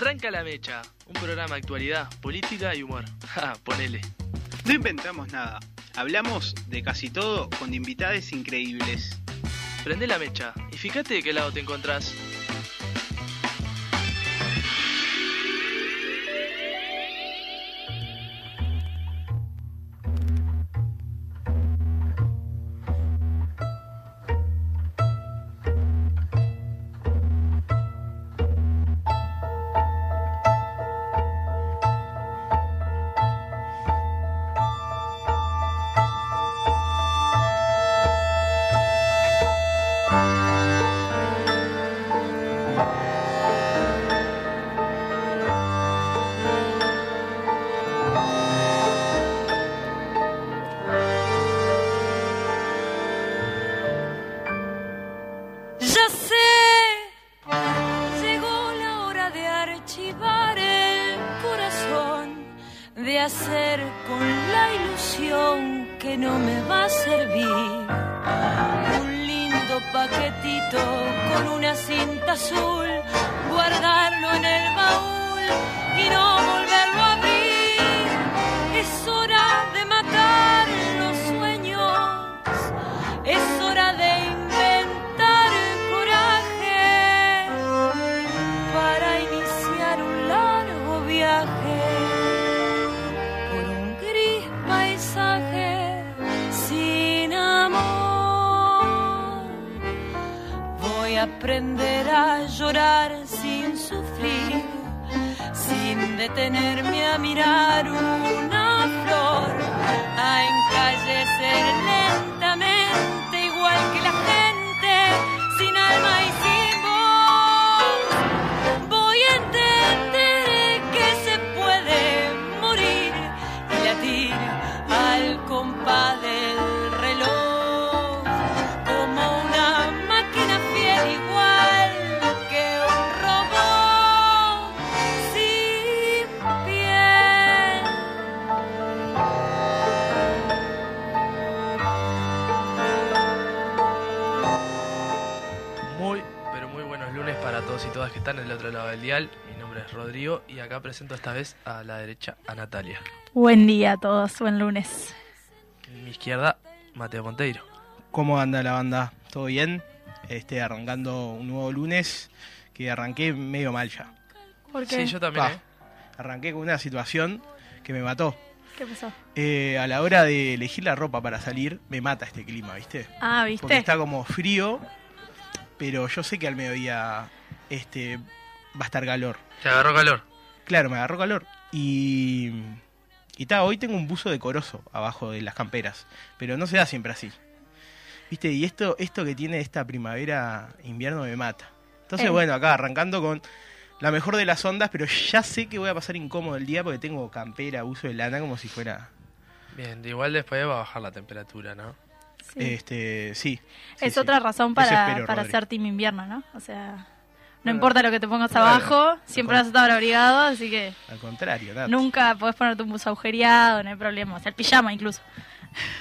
Arranca la mecha, un programa de actualidad, política y humor. Ja, ponele. No inventamos nada. Hablamos de casi todo con invitades increíbles. Prende la mecha y fíjate de qué lado te encontrás. Sin sufrir, sin detenerme a mirar una flor, a encallecer están del otro lado del dial. Mi nombre es Rodrigo y acá presento esta vez a la derecha a Natalia. Buen día a todos, buen lunes. En mi izquierda, Mateo Monteiro. ¿Cómo anda la banda? ¿Todo bien? Este, arrancando un nuevo lunes que arranqué medio mal ya. ¿Por Sí, yo también, ¿eh? Arranqué con una situación que me mató. ¿Qué pasó? Eh, a la hora de elegir la ropa para salir, me mata este clima, ¿viste? Ah, Porque ¿viste? está como frío, pero yo sé que al mediodía este, va a estar calor. Te agarró calor. Claro, me agarró calor. Y. Y ta, hoy tengo un buzo decoroso abajo de las camperas. Pero no se da siempre así. ¿Viste? Y esto, esto que tiene esta primavera, invierno me mata. Entonces, Eh. bueno, acá arrancando con la mejor de las ondas, pero ya sé que voy a pasar incómodo el día porque tengo campera, uso de lana como si fuera. Bien, igual después va a bajar la temperatura, ¿no? Sí. Este, sí. es sí. otra razón para, espero, para Rodri. ser team invierno, ¿no? O sea, no importa lo que te pongas Claro. abajo, siempre vas a estar abrigado, así que Al contrario, nada. nunca podés ponerte un buzo agujereado, no hay problema. O sea, el pijama incluso.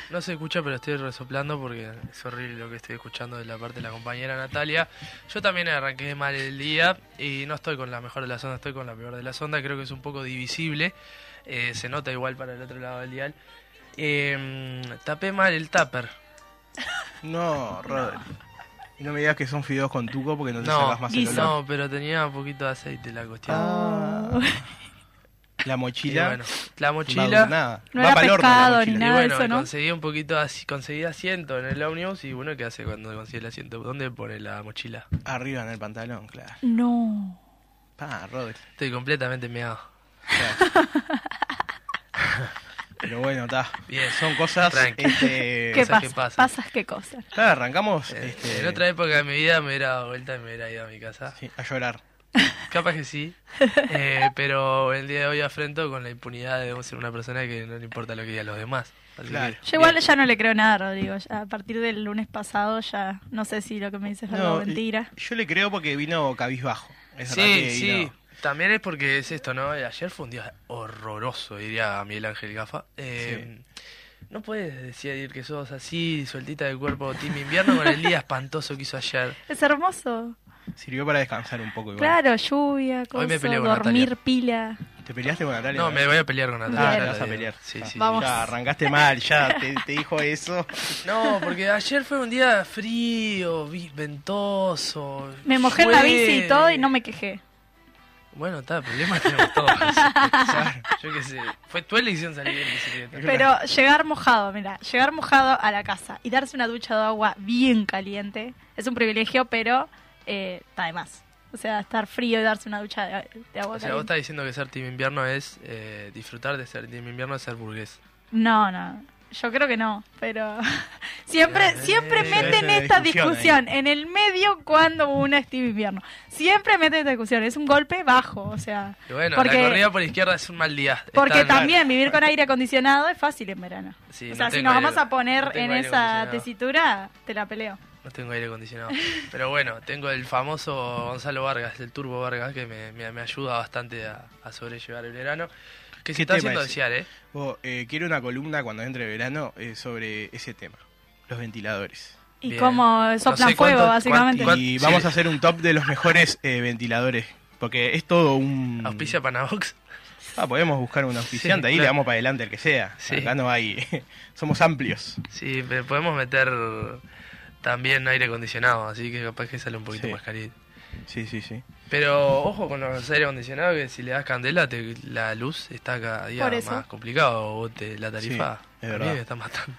No se escucha, pero estoy resoplando porque es horrible lo que estoy escuchando de la parte de la compañera Natalia. Yo también arranqué mal el día y no estoy con la mejor de las ondas, estoy con la peor de las ondas. Creo que es un poco divisible. eh, se nota igual para el otro lado del dial. Eh, tapé mal el tupper. No, Rodri. Y no me digas que son fideos con tuco porque no te No, sacas más el olor. no, pero tenía un poquito de aceite la cuestión. Ah. La Y mochila. bueno, la mochila. nada. No Va era pa'l horno la pescado mochila. ni Y nada. bueno, de eso, ¿no? conseguí un poquito así, conseguí asiento en el ómnibus y bueno, ¿qué hace cuando consigue el asiento? ¿Dónde pone la mochila? Arriba en el pantalón, claro. No. Pa, Robert. Estoy completamente meado. claro. Pero bueno, está. Bien. Son cosas. Este, ¿Qué pasa? que pasan. Pasas qué cosas. claro, arrancamos Eh, este, En otra época de mi vida me hubiera dado vuelta y me hubiera ido a mi casa. sí, a llorar. Capaz que sí. Eh, pero el día de hoy afrento con la impunidad de ser una persona que no le importa lo que digan los demás. Claro. Yo igual bien. ya no le creo nada, Rodrigo. Ya a partir del lunes pasado ya no sé si lo que me dices es No, mentira. Yo le creo porque vino cabizbajo. Es verdad Sí, sí. También es porque es esto, ¿no? Ayer fue un día horroroso, diría Miguel Ángel Gafa. Eh, No puedes decir que sos así, sueltita del cuerpo, team invierno, con el día espantoso que hizo ayer. Es hermoso. Sirvió para descansar un poco igual. Claro, lluvia, Hoy me cosa, peleé con dormir Natalia. pila. ¿Te peleaste con Natalia? No, me voy a pelear con Natalia. Ah, ya te vas a pelear. Sí, Ah, sí. Vamos. Ya arrancaste mal, ya te, te dijo eso. No, porque ayer fue un día frío, ventoso. Me mojé en la bici y todo y no me quejé. Bueno, está, problemas tenemos todos. Yo qué sé. Fue tu elección salir en bicicleta. Pero llegar mojado, mira, llegar mojado a la casa y darse una ducha de agua bien caliente es un privilegio, pero eh, está de más. O sea, estar frío y darse una ducha de, de agua O sea, vos estás diciendo que ser team invierno es eh, disfrutar de ser team invierno es ser burgués. No, no. Yo creo que no, pero siempre, Eh, siempre meten es una esta discusión en el medio cuando uno es Team Invierno. Siempre meten esta discusión, es un golpe bajo, o sea, Y bueno, Porque- la corrida por izquierda es un mal día. porque también vivir con aire acondicionado es fácil en verano. Sí, o no sea, si nos vamos a poner no en esa tesitura, te la peleo. No tengo aire acondicionado. Pero bueno, tengo el famoso Gonzalo Vargas, el Turbo Vargas, que me, me- me ayuda bastante a, a sobrellevar el verano. Que se ¿Qué está haciendo ese? desear, ¿eh? Eh, quiero una columna cuando entre verano eh, sobre ese tema, los ventiladores. Y Bien. cómo No soplan sé fuego, cuánto- básicamente. cuánto- Y sí. vamos a hacer un top de los mejores eh, ventiladores, porque es todo un... Auspicia Panavox. Ah, podemos buscar un auspiciante, ahí claro. le damos para adelante el que sea. Sí. Acá no hay... Somos amplios. Sí, podemos meter también aire acondicionado, así que capaz que sale un poquito Sí. más carito. Sí, sí, sí. Pero ojo con los aire acondicionados, que si le das candela, te- la luz está cada día Por eso. más complicado. Vos te- la tarifa Sí, es verdad. está matando.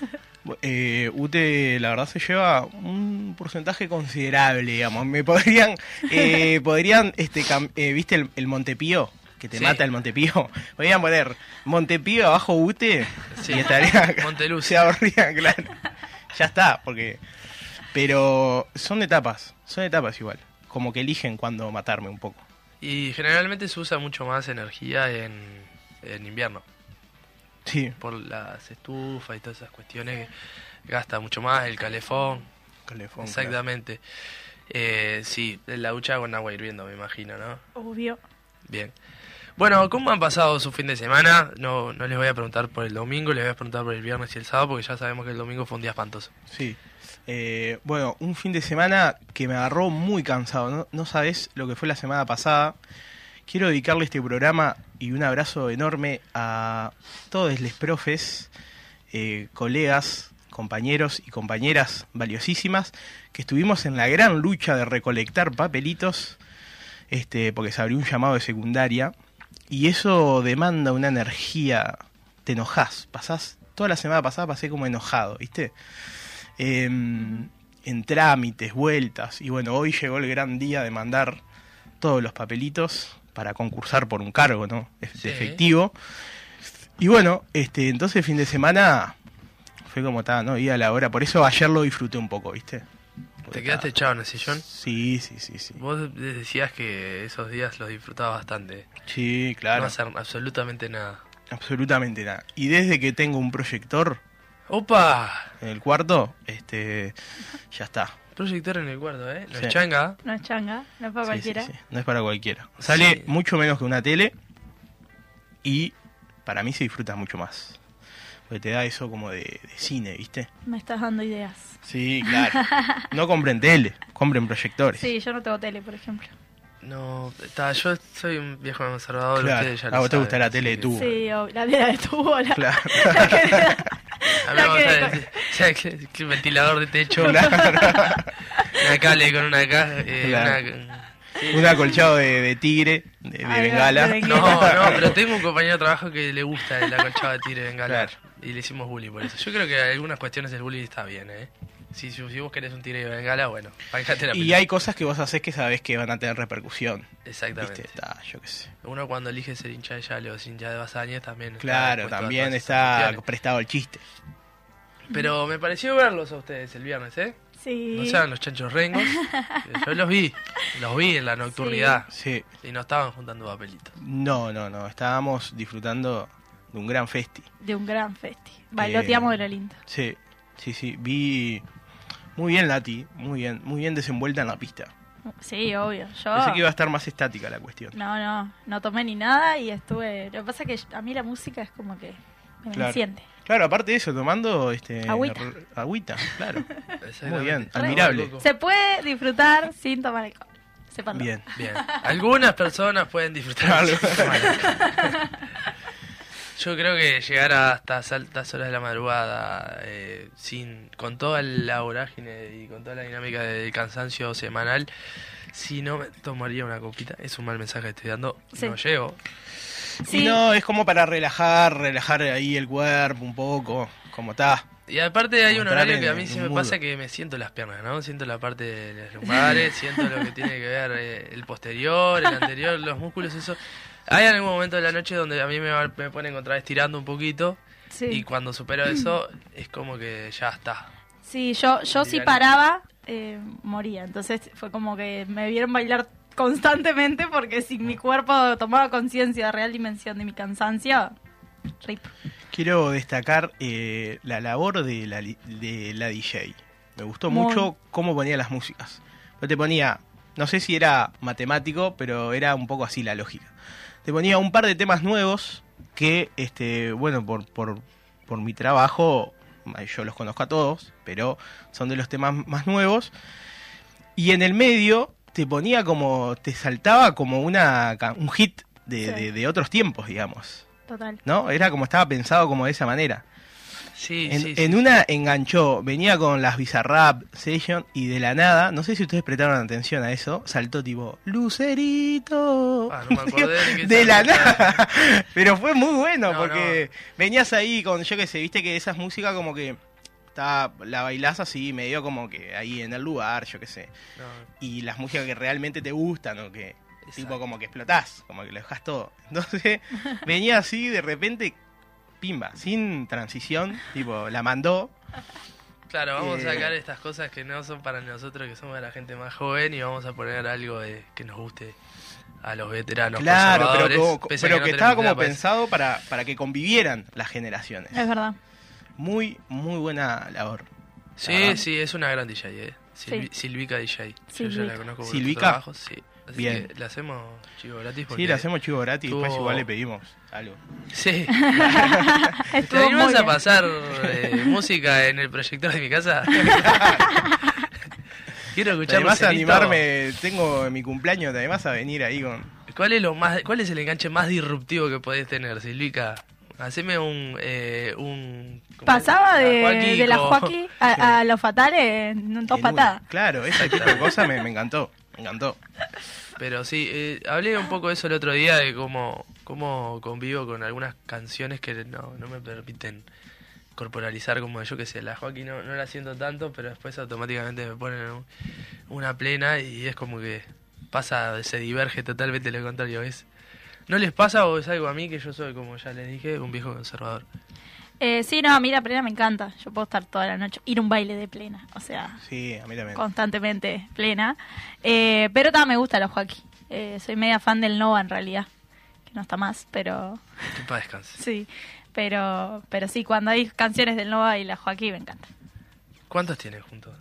Eh, UTE, la verdad, se lleva un porcentaje considerable, digamos. Me podrían, eh, podrían, este, cam- eh, ¿viste el, el Montepío? Que te Sí. mata el Montepío. Podrían poner Montepío abajo UTE Sí. y estaría... Monteluz. Se ahorría, claro. Ya está, porque... Pero son etapas, son etapas igual. Como que eligen cuando matarme un poco. Y generalmente se usa mucho más energía en, en invierno. Sí, Por las estufas y todas esas cuestiones que gasta mucho más el calefón. calefón, Exactamente. Eh, sí, la ducha con agua hirviendo, me imagino, ¿no? Obvio. Bien. Bueno, ¿cómo han pasado su fin de semana? No, no les voy a preguntar por el domingo, les voy a preguntar por el viernes y el sábado, porque ya sabemos que el domingo fue un día espantoso. Sí. Eh, bueno, un fin de semana que me agarró muy cansado. No, no sabes lo que fue la semana pasada. Quiero dedicarle este programa y un abrazo enorme a todos los profes, eh, colegas, compañeros y compañeras valiosísimas que estuvimos en la gran lucha de recolectar papelitos, este, porque se abrió un llamado de secundaria y eso demanda una energía. Te enojás, pasás. Toda la semana pasada pasé como enojado, ¿viste? En trámites, vueltas. Y bueno, hoy llegó el gran día de mandar todos los papelitos para concursar por un cargo, ¿no? De Sí. efectivo. Y bueno, este, entonces el fin de semana fue como estaba, ¿no? Iba a la hora. Por eso ayer lo disfruté un poco, ¿viste? Porque ¿Te quedaste echado en el sillón? Sí, sí, sí, sí. Vos decías que esos días los disfrutabas bastante. Sí, claro. No hacer absolutamente nada. Absolutamente nada. Y desde que tengo un proyector ¡Opa! en el cuarto, este, ya está. Proyector en el cuarto, ¿eh? No Sí. es changa. No es changa, no es para Sí, cualquiera. sí. No es para cualquiera. Sale Sí. mucho menos que una tele y para mí se disfruta mucho más. Porque te da eso como de, de cine, ¿viste? Me estás dando ideas. Sí, claro. No compren tele, compren proyectores. Sí, yo no tengo tele, por ejemplo. No, está, yo soy un viejo conservador, Claro. ustedes ya A lo vos te gusta la tele de tubo. Sí, la de la de tubo, la, Claro. la A mí me gusta el, el ventilador de techo, Claro. una cable con una caja, eh, Claro. una- Un acolchado de, de tigre, de, de Ay, bengala. No, no, pero tengo un compañero de trabajo que le gusta el acolchado de tigre de bengala. Claro. Y le hicimos bullying por eso. Yo creo que algunas cuestiones del bullying está bien, ¿eh? Si, si, si vos querés un tigre de bengala, bueno, bancate la Y hay cosas que vos haces que sabés que van a tener repercusión. Exactamente. ¿Viste? Ta, yo qué sé. Uno cuando elige ser hincha de Yale o ser hincha de Basañez también. está Claro, también está prestado el chiste. Pero me pareció verlos a ustedes el viernes, ¿eh? Sí. No sean los chanchos rengos. Yo los vi, los vi en la nocturnidad. Sí. Y no estaban juntando papelitos. No, no, no. Estábamos disfrutando de un gran festi. De un gran festi. Bailoteamos de lo lindo. Sí, sí, sí. Vi muy bien Lati, muy bien, muy bien desenvuelta en la pista. Sí, obvio. Yo. Pensé que iba a estar más estática la cuestión. No, no, no tomé ni nada y estuve. Lo que pasa es que a mí la música es como que me Claro. siente. Claro, aparte de eso, tomando este Agüita. agüita, claro. Muy bien, admirable. Se puede disfrutar sin tomar alcohol. Sépanlo. Bien. Bien. Algunas personas pueden disfrutar. Yo creo que llegar hasta altas horas de la madrugada, eh, sin con toda la vorágine y con toda la dinámica del cansancio semanal, si no me tomaría una copita, es un mal mensaje que estoy dando, Sí. no llego. Sí. Y no, es como para relajar, relajar ahí el cuerpo un poco, como está. Y aparte hay un horario que a mí un me pasa que me siento las piernas, ¿no? Siento la parte de los lumbares, siento lo que tiene que ver eh, el posterior, el anterior, los músculos, eso. Hay algún momento de la noche donde a mí me, va- me pone a encontrar estirando un poquito Sí. y cuando supero eso es como que ya está. Sí, yo, yo si paraba, eh, moría. Entonces fue como que me vieron bailar constantemente porque si mi cuerpo tomaba conciencia de real dimensión de mi cansancio, rip. Quiero destacar eh, la labor de la, de la DJ. Me gustó Muy. mucho cómo ponía las músicas. Yo te ponía, no sé si era matemático, pero era un poco así la lógica. Te ponía un par de temas nuevos que, este, bueno, por, por, por mi trabajo, yo los conozco a todos, pero son de los temas más nuevos. Y en el medio te ponía como, te saltaba como una, un hit de, Sí. de- de otros tiempos, digamos. Total. ¿No? Era como estaba pensado como de esa manera. Sí, En, sí, en sí. una enganchó, venía con las Bizarrap Session y de la nada, no sé si ustedes prestaron atención a eso, saltó tipo Lucerito. Ah, no me acordé de qué de la nada. Pero fue muy bueno No, porque venías ahí con, yo que sé, viste que esas músicas como que está, la bailás así medio como que ahí en el lugar, yo que sé. Y las músicas que realmente te gustan o que tipo como que explotás, como que lo dejas todo. Entonces venía así de repente, pimba, sin transición, tipo, la mandó. Claro, vamos Eh, a sacar estas cosas que no son para nosotros, que somos la gente más joven, y vamos a poner algo de, que nos guste a los veteranos. claro, pero, como- pero no que estaba como pensado para, para que convivieran las generaciones. Es verdad. Muy, muy buena labor. Sí, verdad. sí, es una gran DJ, eh. Silvi- Sí. Silvica DJ. Yo ya Silvica. la conozco por ¿Silvica? otro trabajo, sí. Así Bien. que le hacemos chivo gratis. Sí, porque- le hacemos chivo gratis, después tuvo- igual le pedimos algo. Sí. ¿Te Estuvo a pasar eh, música en el proyector de mi casa? Quiero ¿Te escuchar animás a animarme? Tengo mi cumpleaños, ¿te animás a venir ahí con...? ¿Cuál es lo más, cuál es el enganche más disruptivo que podés tener, Silvica? Haceme un, eh, un ¿cómo Pasaba de, Joaquín de la Joaquín a, a los fatales en dos en patadas. Claro, ese tipo de cosas me, me encantó, me encantó. Pero sí, eh, hablé un poco de eso el otro día, de cómo, cómo convivo con algunas canciones que no, no me permiten corporalizar como yo que sé, la Joaquín no, no la siento tanto, pero después automáticamente me ponen un- una plena y es como que pasa, se diverge totalmente lo contrario. Es, ¿No les pasa o es algo a mí que yo soy, como ya les dije, un viejo conservador? Eh, sí, no, a mí la plena me encanta. Yo puedo estar toda la noche, ir a un baile de plena. O sea, Sí, a mí también. constantemente plena. Eh, pero también me gusta la Joaquín. Eh, soy media fan del Nova en realidad. Que no está más, pero Que para descanse. sí. Pero, pero sí, cuando hay canciones del Nova y la Joaquín me encanta. ¿Cuántos tienen juntos?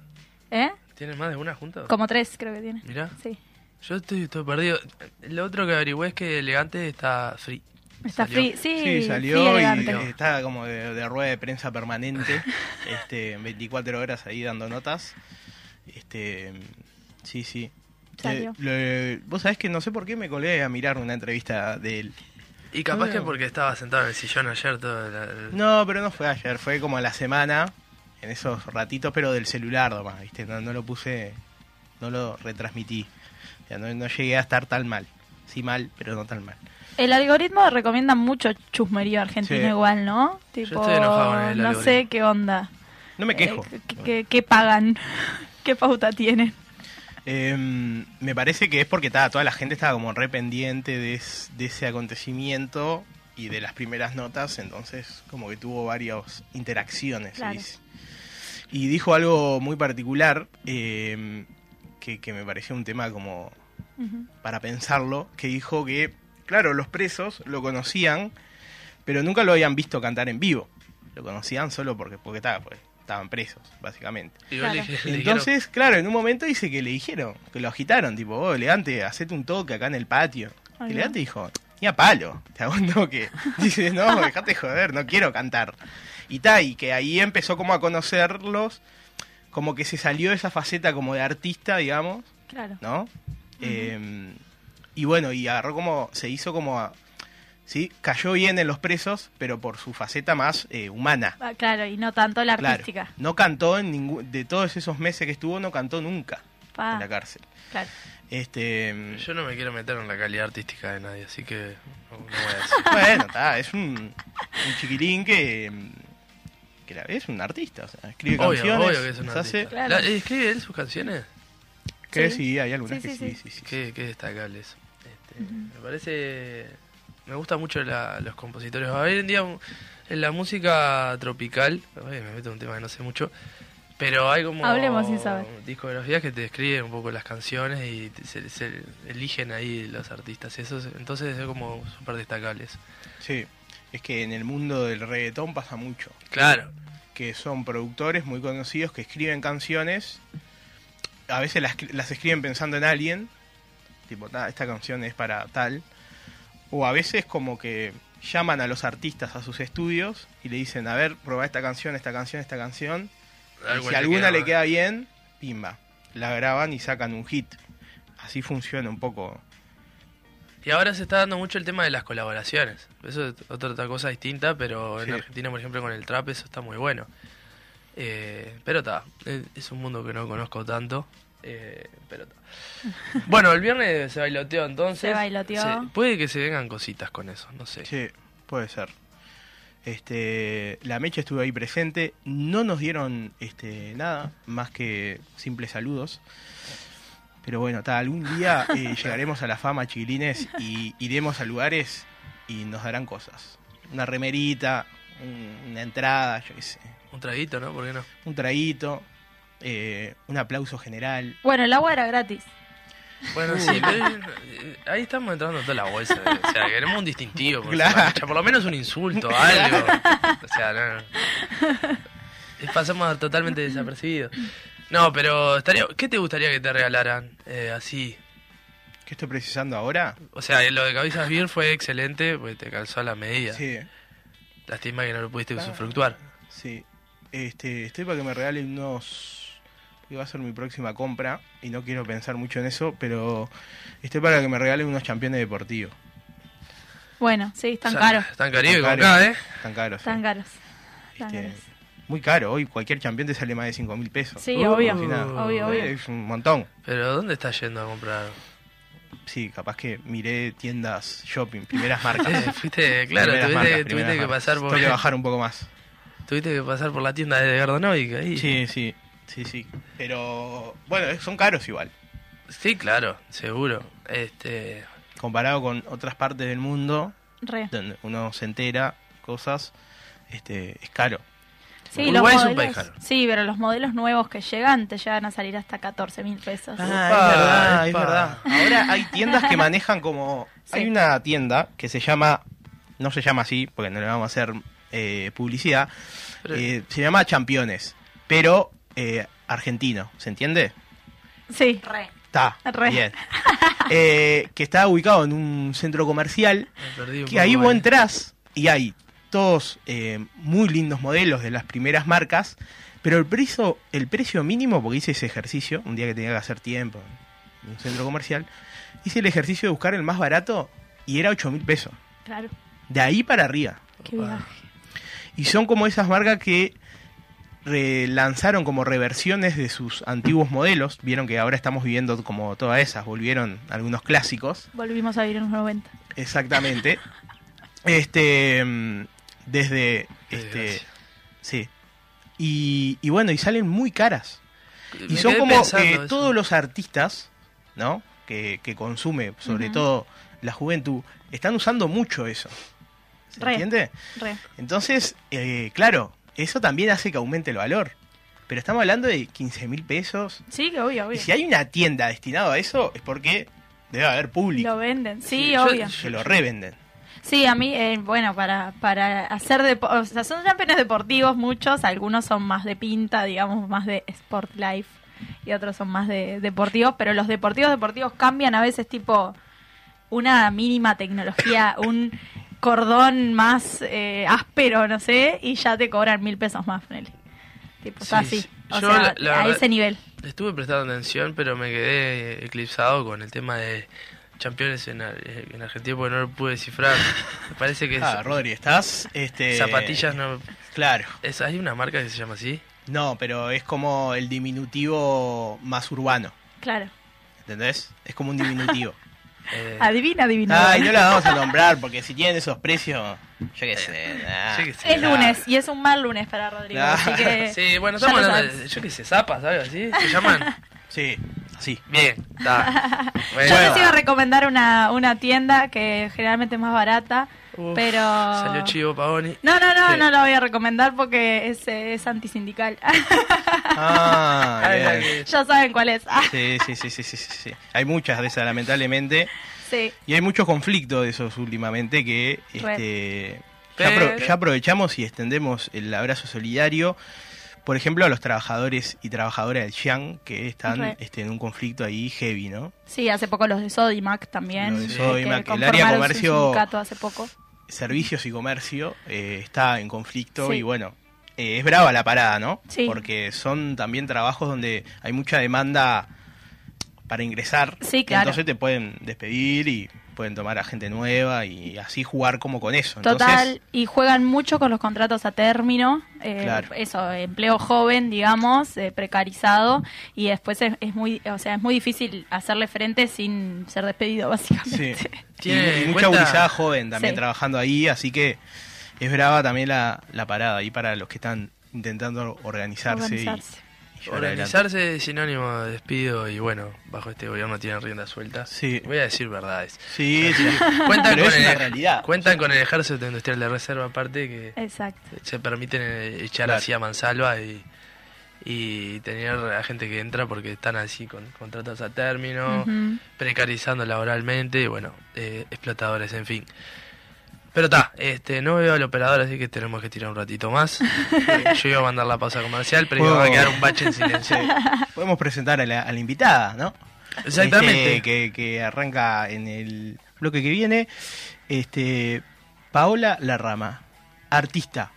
¿Eh? ¿Tienen más de una juntos? Como tres creo que tiene. Mirá. Sí. Yo estoy todo perdido. Lo otro que averigüé es que Elegante está free. Está Salió. free. Sí, Sí, free salió y elegante. está como de, de rueda de prensa permanente, este, 24 horas ahí dando notas. Este, sí, sí. Salió. Eh, lo- Vos sabés que no sé por qué me colé a mirar una entrevista de él. Y capaz Ah. que porque estaba sentado en el sillón ayer todo el... No, pero no fue ayer, fue como a la semana, en esos ratitos, pero del celular nomás, ¿viste? No, no lo puse, no lo retransmití. O sea, no, no llegué a estar tan mal. Sí mal, pero no tan mal. El algoritmo recomienda mucho chusmerío argentino Sí. igual, ¿no? Tipo, estoy enojado con el no algoritmo. sé qué onda. No me quejo. Eh, ¿qué, qué- qué pagan? ¿Qué pauta tienen? Eh, me parece que es porque toda la gente estaba como re pendiente de, es- de ese acontecimiento y de las primeras notas, entonces como que tuvo varias interacciones. Claro. Y, y dijo algo muy particular eh, que, que me pareció un tema como para pensarlo, que dijo que, claro, los presos lo conocían, pero nunca lo habían visto cantar en vivo. Lo conocían solo porque, porque estaba, pues, estaban presos, básicamente. Claro. Entonces, claro, en un momento dice que le dijeron, que lo agitaron, tipo, oh, elegante, hacete un toque acá en el patio. Y elegante dijo, ni a palo, te hago un toque. Dice, no, dejate joder, no quiero cantar. Y ta, y que ahí empezó como a conocerlos, como que se salió de esa faceta como de artista, digamos, Claro. ¿no? Eh, y bueno, y agarró como, se hizo como, a- sí, cayó bien en los presos, pero por su faceta más eh, humana. Ah, Claro, y no tanto la Claro. artística. No cantó en ningún, de todos esos meses que estuvo, no cantó nunca Pa, en la cárcel. claro. Este, Yo no me quiero meter en la calidad artística de nadie, así que no, voy a decir. bueno, está, es un, un chiquilín que, que la- es un artista, o sea, escribe Obvio, canciones, obvio que es un hace- artista. Claro. La- ¿Escribe él sus canciones? que Sí. sí, hay algunas Sí, que sí, sí, sí. sí, sí, sí. Qué, qué destacable eso. Este, Me parece. Me gusta mucho la- los compositores. Hoy en día, en la música tropical. ay, me meto en un tema que no sé mucho. Pero hay como. Hablemos sin saber. Discografías que te escriben un poco las canciones y te- se, se eligen ahí los artistas. Y eso es- entonces es como súper destacables. Sí, es que en el mundo del reggaetón pasa mucho. Claro. que son productores muy conocidos que escriben canciones. A veces las, las escriben pensando en alguien, tipo, "Ta, esta canción es para tal. O a veces como que llaman a los artistas a sus estudios y le dicen, a ver, probá esta canción, esta canción, esta canción. Y si alguna queda le queda bien, pimba. La graban y sacan un hit. Así funciona un poco. Y ahora se está dando mucho el tema de las colaboraciones. Eso es otra, otra cosa distinta, pero Sí. en Argentina, por ejemplo, con el trap eso está muy bueno. Eh, pero está, es, es un mundo que no conozco tanto. Eh, pero está. Bueno, el viernes se bailoteó entonces. Se bailoteó. Sí, puede que se vengan cositas con eso, no sé. Sí, puede ser. Este, la mecha estuvo ahí presente, no nos dieron este nada más que simples saludos. Pero bueno, ta, algún día eh, llegaremos a la fama, chiquilines, y iremos a lugares y nos darán cosas. Una remerita, un- una entrada, yo qué sé, Un traguito, ¿no? ¿Por qué no? un traguito, eh, un aplauso general. Bueno, el agua era gratis. Bueno, sí, pero eh, ahí estamos entrando en toda la bolsa. O sea, queremos un distintivo. Por, Claro. supuesto, por lo menos un insulto, algo. O sea, no. Eh, Pasamos totalmente desapercibidos. No, pero estaría, ¿qué te gustaría que te regalaran? Eh, así. ¿Qué estoy precisando ahora? O sea, lo de Cabezas Beer fue excelente, porque te calzó a la medida. Sí, Lástima que no lo pudiste Ah. usufructuar. sí. Este, estoy para que me regalen unos que va a ser mi próxima compra y no quiero pensar mucho en eso, pero estoy para que me regalen unos campeones deportivos. Bueno, sí, están O sea, caros. Están acá, ¿eh? Caros. Están sí. caros. Están Este, caros. muy caro, hoy cualquier campeón te sale más de 5 mil pesos. Sí, Uh, obvio. Obvio, obvio. Es un montón. Pero ¿dónde estás yendo a comprar? Sí, capaz que miré tiendas shopping, primeras marcas. Eh, fuiste, claro, Primeras tuviste, marcas, tuviste primeras que marcas. pasar por Tengo que bajar un poco más. tuviste que pasar por la tienda de Gardonovic ahí. Sí, sí, sí, sí. Pero bueno, son caros igual. Sí, claro, seguro. Este, Comparado con otras partes del mundo, Re. donde uno se entera cosas, este, es caro. Sí, Uruguay los es un país modelos, caro. sí, pero los modelos nuevos que llegan te llegan a salir hasta 14 mil pesos. Ah, es verdad, es verdad. Ahora hay tiendas que manejan como... Sí. Hay una tienda que se llama... No se llama así, porque no le vamos a hacer eh, publicidad. Pero- Eh, se llama Championes, pero eh, argentino, ¿se entiende? Sí, re. Está, Re. bien. Eh, que está ubicado en un centro comercial, un que ahí vos ahí. entrás y hay todos eh, muy lindos modelos de las primeras marcas, pero el precio, el precio mínimo, porque hice ese ejercicio, un día que tenía que hacer tiempo en un centro comercial, hice el ejercicio de buscar el más barato y era 8 mil pesos. Claro. De ahí para arriba. Qué viaje. Y son como esas marcas que lanzaron como reversiones de sus antiguos modelos. Vieron que ahora estamos viviendo como todas esas, volvieron algunos clásicos. Volvimos a vivir en los 90. Exactamente. este mm, desde Qué este sí. Y, y bueno, y salen muy caras. Y Me son como eh, todos los artistas, ¿no? Que, que consume, sobre todo la juventud, están usando mucho eso. ¿Se Re. entiende? Re. Entonces, eh, claro, eso también hace que aumente el valor. Pero estamos hablando de 15 mil pesos. Sí, que obvio, Y obvio. si hay una tienda destinada a eso, es porque debe haber público Lo venden. Sí, yo- obvio. que lo revenden. Sí, a mí, eh, bueno, para, para hacer depo- o sea, son campeones deportivos muchos, algunos son más de pinta, digamos, más de sport life, y otros son más de deportivos, pero los deportivos deportivos cambian a veces tipo una mínima tecnología, un cordón más eh, áspero, no sé, y ya te cobran mil pesos más, ponele. Tipo, está Sí, así. sí. O Yo, sea, la- la a verdad- ese nivel. Estuve prestando atención, pero me quedé eclipsado con el tema de campeones en, Ar- en Argentina porque no lo pude descifrar. Me parece que es- Ah, Rodri, estás. Este, zapatillas no... Claro. Es, ¿Hay una marca que se llama así? No, pero es como el diminutivo más urbano. Claro. ¿Entendés? Es como un diminutivo. Eh, Adivina, adivina. Ay, no la vamos a nombrar porque si tienen esos precios, yo qué sé. nah. yo qué sé. Es lunes y es un mal lunes para Rodrigo. Así que. Sí, bueno, estamos hablando de, yo qué sé, zapas, ¿sabes? ¿Así? ¿Se llaman? Sí, así. Bien, está. Yo les iba a recomendar una, una tienda que generalmente es más barata, Uf, pero... Salió chivo Pavoni. No, no, no, Sí. no la voy a recomendar porque es, eh, es antisindical. Ah, bien. que- ya saben cuál es. Ah, Sí, sí, sí, sí, sí. Hay muchas de esas, lamentablemente. sí. Y hay muchos conflictos de esos últimamente que este, ya, Pero- apro- ya aprovechamos y extendemos el abrazo solidario. Por ejemplo, a los trabajadores y trabajadoras del Xiang que están este, en un conflicto ahí heavy, ¿no? Sí, hace poco los de Sodimac también. Los de que Sodimac, el área su comercio- sindicato hace poco. Servicios y comercio eh, está en conflicto Sí. y bueno, eh, es brava la parada, ¿no? Sí. Porque son también trabajos donde hay mucha demanda para ingresar. Sí, claro. Entonces te pueden despedir y pueden tomar a gente nueva y así jugar como con eso. Entonces, Total, y juegan mucho con los contratos a término, eh, Claro. eso, empleo joven, digamos, eh, precarizado, y después es, es muy, o sea, es muy difícil hacerle frente sin ser despedido, Sí. básicamente. Y, mucha gurizada joven también Sí. trabajando ahí, así que es brava también la, la parada ahí para los que están intentando organizarse, Organizarse. y. Organizarse es sinónimo de despido y bueno, bajo este gobierno tienen rienda suelta. Sí. Voy a decir verdades. Sí, sí. Cuentan, Pero con es el, realidad. cuentan con el ejército industrial de reserva aparte que Exacto. se permiten eh, echar Claro. así a mansalva y, y tener a gente que entra porque están así con contratos a término, precarizando laboralmente y bueno, eh, explotadores, en fin. Pero está, este, no veo al operador, así que tenemos que tirar un ratito más. Yo iba a mandar la pausa comercial, pero iba a quedar un bache en silencio. Podemos presentar a la, a la invitada, ¿no? Exactamente. Este, que, que arranca en el bloque que viene. Este, Paola Larrama, artista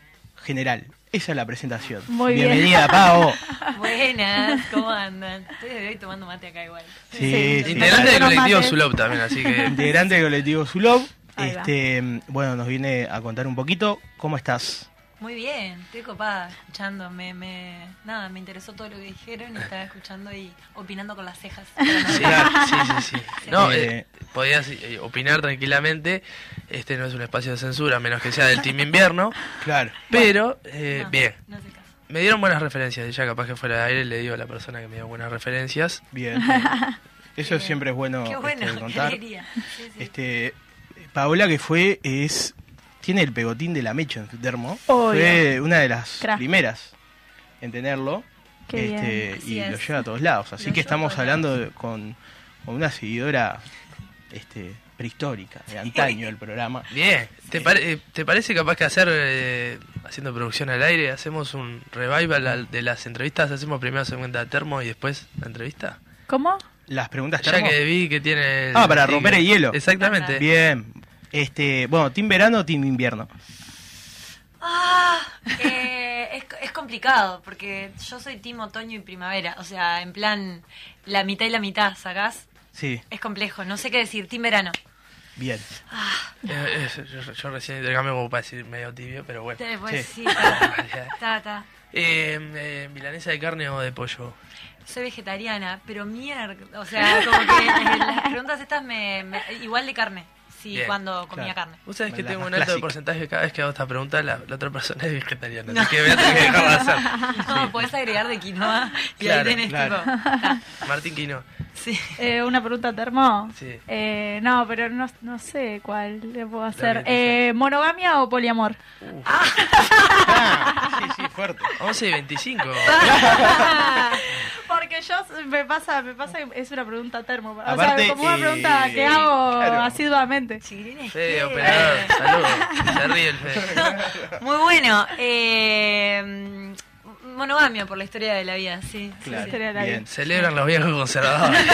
general. Esa es la presentación. Muy bien. Bienvenida, Pao. Buenas, ¿cómo andan? Estoy de hoy tomando mate acá igual. Sí, Sí. sí. Integrante del colectivo. Zulop también, así que... Integrante del colectivo Zulov. Este, bueno, nos viene a contar un poquito. ¿Cómo estás? Muy bien, estoy copada escuchando. Me, me, nada, me interesó todo lo que dijeron y estaba escuchando y opinando con las cejas. Sí, sí, sí, sí. No, Eh, eh, podías eh, opinar tranquilamente. Este no es un espacio de censura, a menos que sea del Team Invierno. Claro. Pero, eh, No, bien. No sé caso. Me dieron buenas referencias. Ya capaz que fuera de aire le digo a la persona que me dio buenas referencias. Bien. Eso siempre es bueno, Qué bueno, este, qué contar. alegría. Sí, sí. Este, Paola que fue, es, tiene el pegotín de la mecha en su termo. Obvio. Fue una de las Crack. primeras en tenerlo. Qué este, y es. lo lleva a todos lados. Así Lo que estamos hablando de- con, con una seguidora este, prehistórica, de antaño del programa. Bien. ¿Te, pare- eh, ¿te parece capaz que hacer, eh, haciendo producción al aire, hacemos un revival al- de las entrevistas? ¿Hacemos primero segunda termo y después la entrevista? ¿Cómo? Las preguntas Ya termo. que vi que tiene... Ah, para romper el hielo. Exactamente. Bien. Este, bueno, ¿team verano o team invierno? Ah, eh, es, es complicado porque yo soy team otoño y primavera. O sea, en plan, la mitad y la mitad, ¿sacás? Sí, Es complejo, no sé qué decir. Team verano. bien. Eh, eh, yo, yo recién intercambio como para decir medio tibio, pero bueno. Te- Pues Sí. sí, está, está. Eh, eh, ¿Milanesa de carne o de pollo? Soy vegetariana, pero mierda, o sea, como que las preguntas estas me, me- igual de carne, sí, Bien, cuando comía claro. carne. Vos sabés que La tengo más un alto clásica. porcentaje cada vez que hago esta pregunta, la, la otra persona es vegetariana. Así que voy a tener que dejarla de hacer. No, podés agregar de quinoa y Claro, ahí tenés claro. tipo. Martín Quino. sí. Eh, ¿Una pregunta termo? Sí. Eh, no, pero no, no sé cuál le puedo hacer. Eh, ¿Monogamia o poliamor? Ah, sí, sí, fuerte. 11 y 25. Porque yo me pasa, me pasa que es una pregunta termo. O Aparte, sea, como una eh, pregunta que hago claro. asiduamente. ¿qué? operador, saludos. Se ríe el Fede. Muy bueno. Eh, monogamia por la historia de la vida, sí. sí, Claro, sí. historia de la bien. Celebran los viejos conservadores.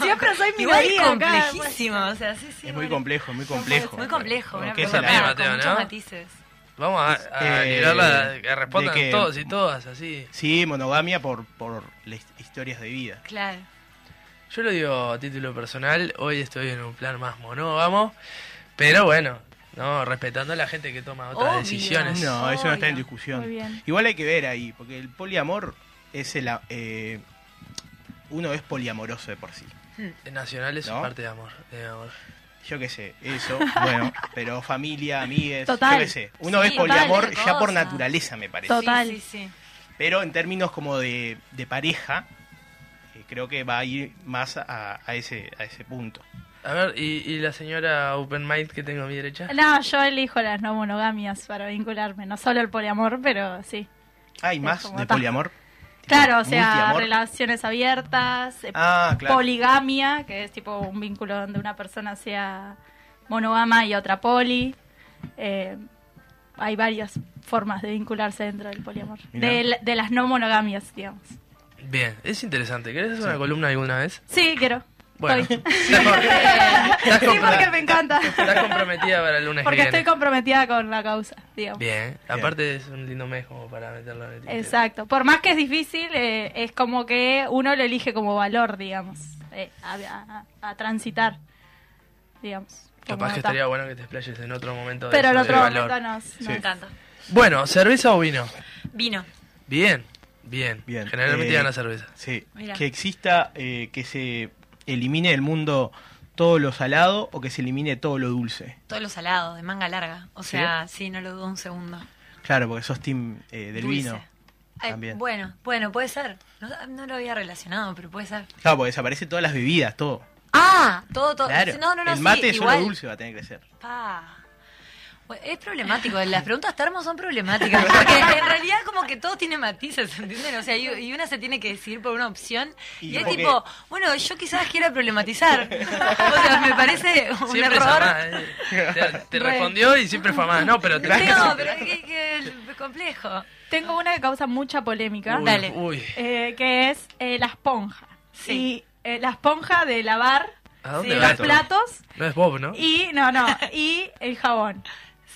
Siempre soy Igual minoría acá. complejísimo, o sea, sí, sí. Es muy bueno. complejo, muy complejo. Muy complejo, una ¿Qué es amigo, con Mateo, muchos no? matices. Vamos a, a Eh, librarla, que respondan que- todos y todas, así. Sí, monogamia por, por las historias de vida. Claro. Yo lo digo a título personal, hoy estoy en un plan más monógamo, pero bueno, no respetando a la gente que toma otras Obvio. decisiones. No, eso no está en discusión. Muy bien. Igual hay que ver ahí, porque el poliamor es el... eh, uno es poliamoroso de por sí. En Nacional es ¿No? parte de amor, de amor. Yo qué sé, eso, bueno, pero familia, amigues, Total. yo qué sé. Uno Sí, es poliamor total, ya por naturaleza, me parece. Total. Sí, sí. Pero en términos como de, de pareja, eh, creo que va a ir más a, a ese, a ese punto. A ver, ¿y, y la señora Open Mind que tengo a mi derecha? No, yo elijo las no monogamias para vincularme. No solo el poliamor, pero sí. ¿Hay Es más de poliamor? Claro, o sea, relaciones abiertas, eh, Ah, claro. poligamia, que es tipo un vínculo donde una persona sea monogama y otra poli. Eh, hay varias formas de vincularse dentro del poliamor. De, la- de las no monogamias, digamos. Bien, es interesante. ¿Querés hacer una columna alguna vez? Sí, quiero. Bueno, Estoy. estás, Sí, porque me encanta. estás comprometida para el lunes Porque que estoy comprometida con la causa, digamos. Bien, aparte es un lindo mes como para meterlo en el tintero. Exacto. Por más que es difícil, eh, es como que uno lo elige como valor, digamos, eh, a, a- a transitar, digamos. Capaz que estaría bueno que te explayes en otro momento. de Pero en de otro valor. momento nos, Sí. nos- Me encanta. Bueno, ¿cerveza o vino? Vino. Bien, bien. Bien. Generalmente Eh, gana cerveza. Sí, Mira. que exista, eh, que se elimine del mundo todo lo salado o que se elimine todo lo dulce. Todo lo salado, de manga larga. O sea, sí, no lo dudo un segundo. Claro, porque sos team eh, del Dulce. vino. Ay, También. Bueno, bueno, puede ser. No, no lo había relacionado, pero puede ser. Claro, porque desaparecen todas las bebidas, todo. Ah, todo, todo. Claro. No, no, no, el sí, mate igual. solo dulce va a tener que ser. Pa. Es problemático, las preguntas termos son problemáticas, porque en realidad como que todo tiene matices, ¿entienden? O sea, y, una se tiene que decidir por una opción y, Y es porque- tipo, bueno, yo quizás quiera problematizar. O sea, me parece un Siempre error. eh. Te, te Re. respondió y siempre fue más. No, pero te No, pero es que, que es complejo. Tengo una que causa mucha polémica, Uy, Dale. Uy, eh, que es eh, la esponja. Sí. Y eh, la esponja de lavar ¿a dónde sí, va los platos No es Bob, ¿no? y no, no, y el jabón.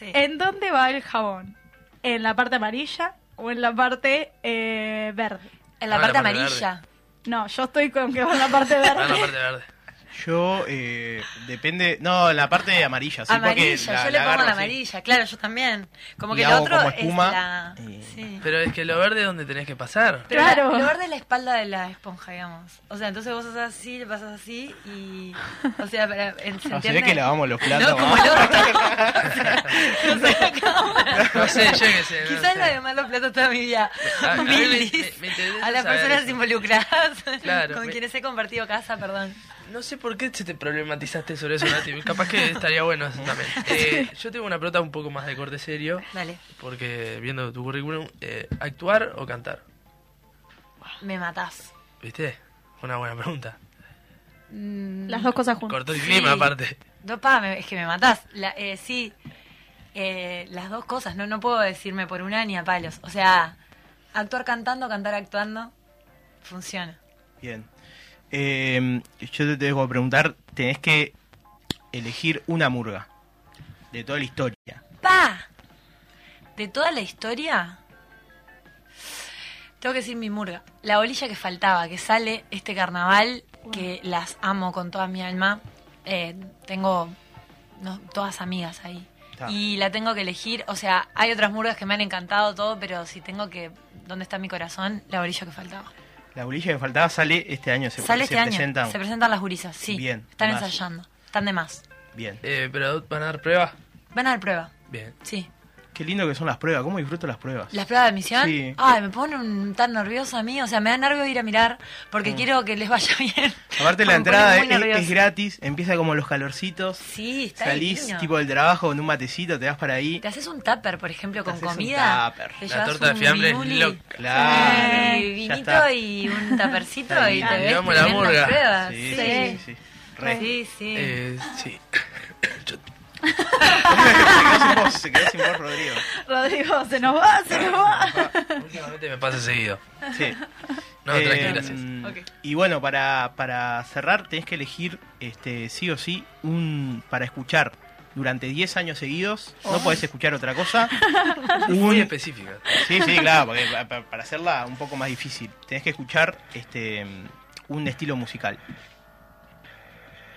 Sí. ¿En dónde va el jabón? ¿En la parte amarilla o en la parte eh, verde? En la Ah, parte la parte amarilla. No, yo estoy con que va en la parte Ah, verde. la parte verde. Yo, eh, depende. No, la parte amarilla, sí, porque amarilla, la- yo le la pongo agarro la así. amarilla, claro, yo también. Como que el hago otro como es espuma la... y- Sí. Pero es que lo verde es donde tenés que pasar. Pero Claro. la- lo verde es la espalda de la esponja, digamos. O sea, entonces vos haces así, le pasas así y... O sea, para... ¿se No, se entiende? ve que lavamos los platos. No, como ¿no? el orto. no sé. No sé, yo qué sé. no Quizás sé. la de los platos toda mi vida. A- a mí me- me- me a las personas eso. involucradas Claro, con me- quienes he compartido casa, perdón. No sé por qué se te problematizaste sobre eso, Nati. Capaz que estaría bueno eso también. Eh, yo tengo una pregunta un poco más de corte serio, Dale, porque viendo tu currículum, eh, ¿actuar o cantar? me matás. ¿Viste? Una buena pregunta. Mm, Las dos cosas juntas. Cortó el Sí. clima aparte. No, pa, me- es que me matás. La- eh, sí, eh, las dos cosas, no, no puedo decirme por una ni a palos. O sea, actuar cantando, cantar actuando, funciona. Bien. Eh, yo te tengo que preguntar, tenés que elegir una murga de toda la historia. ¡Pa! De toda la historia, tengo que decir mi murga. La bolilla que faltaba, que sale este carnaval, que las amo con toda mi alma. Eh, tengo no, todas amigas ahí. Y la tengo que elegir. O sea, hay otras murgas que me han encantado todo, pero si tengo que. ¿Dónde está mi corazón? La bolilla que faltaba. La bolilla que faltaba sale este año, se, Sale se este presentan. año. Se presentan las gurisas, sí. Bien, Están más. ensayando. Están de más. Bien. Eh, ¿Pero van a dar prueba? Van a dar prueba. Bien. Sí. Qué lindo que son las pruebas, cómo disfruto las pruebas. ¿Las pruebas de admisión? Sí. Ay, me ponen tan nerviosa a mí. O sea, me da nervio ir a mirar porque quiero que les vaya bien. Mm. Aparte la entrada es, es gratis, empieza como los calorcitos, Sí, está salís divino. tipo del trabajo con un matecito, te vas para ahí. Te haces un tupper, por ejemplo, Te con haces un comida. tupper. Te La torta de un fiambre es loca. Claro. y Ya vinito y un tapercito Está y te ves la murga. pruebas. Sí, Sí, sí, sí, sí. Re. sí, sí. Eh, sí. Yo se quedó sin voz, se quedó sin voz Rodrigo. Rodrigo, se nos va, se nos va. Últimamente me pasa seguido. Sí. No, Eh, tranqui, gracias. Ok. Y bueno, para, para cerrar tenés que elegir este sí o sí un para escuchar durante 10 años seguidos. No podés escuchar otra cosa. Muy un, específica. sí, sí, claro, porque pa- pa- para hacerla un poco más difícil, tenés que escuchar este un estilo musical.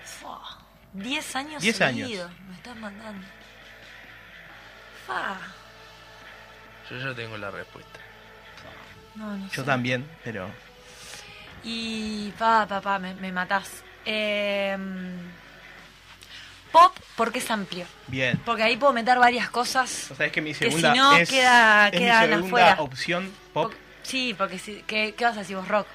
Fua, Diez años Diez años. seguidos. Me estás mandando. Fa. Yo ya tengo la respuesta. No, no Yo sé. también, pero Y pa, pa, pa, me, me matás. Eh, pop, porque es amplio. bien. Porque ahí puedo meter varias cosas. O sea, es que mi Que si segunda no, es, queda- es mi segunda afuera. opción pop Po- Sí, porque si, ¿qué, ¿qué vas a decir vos, rock?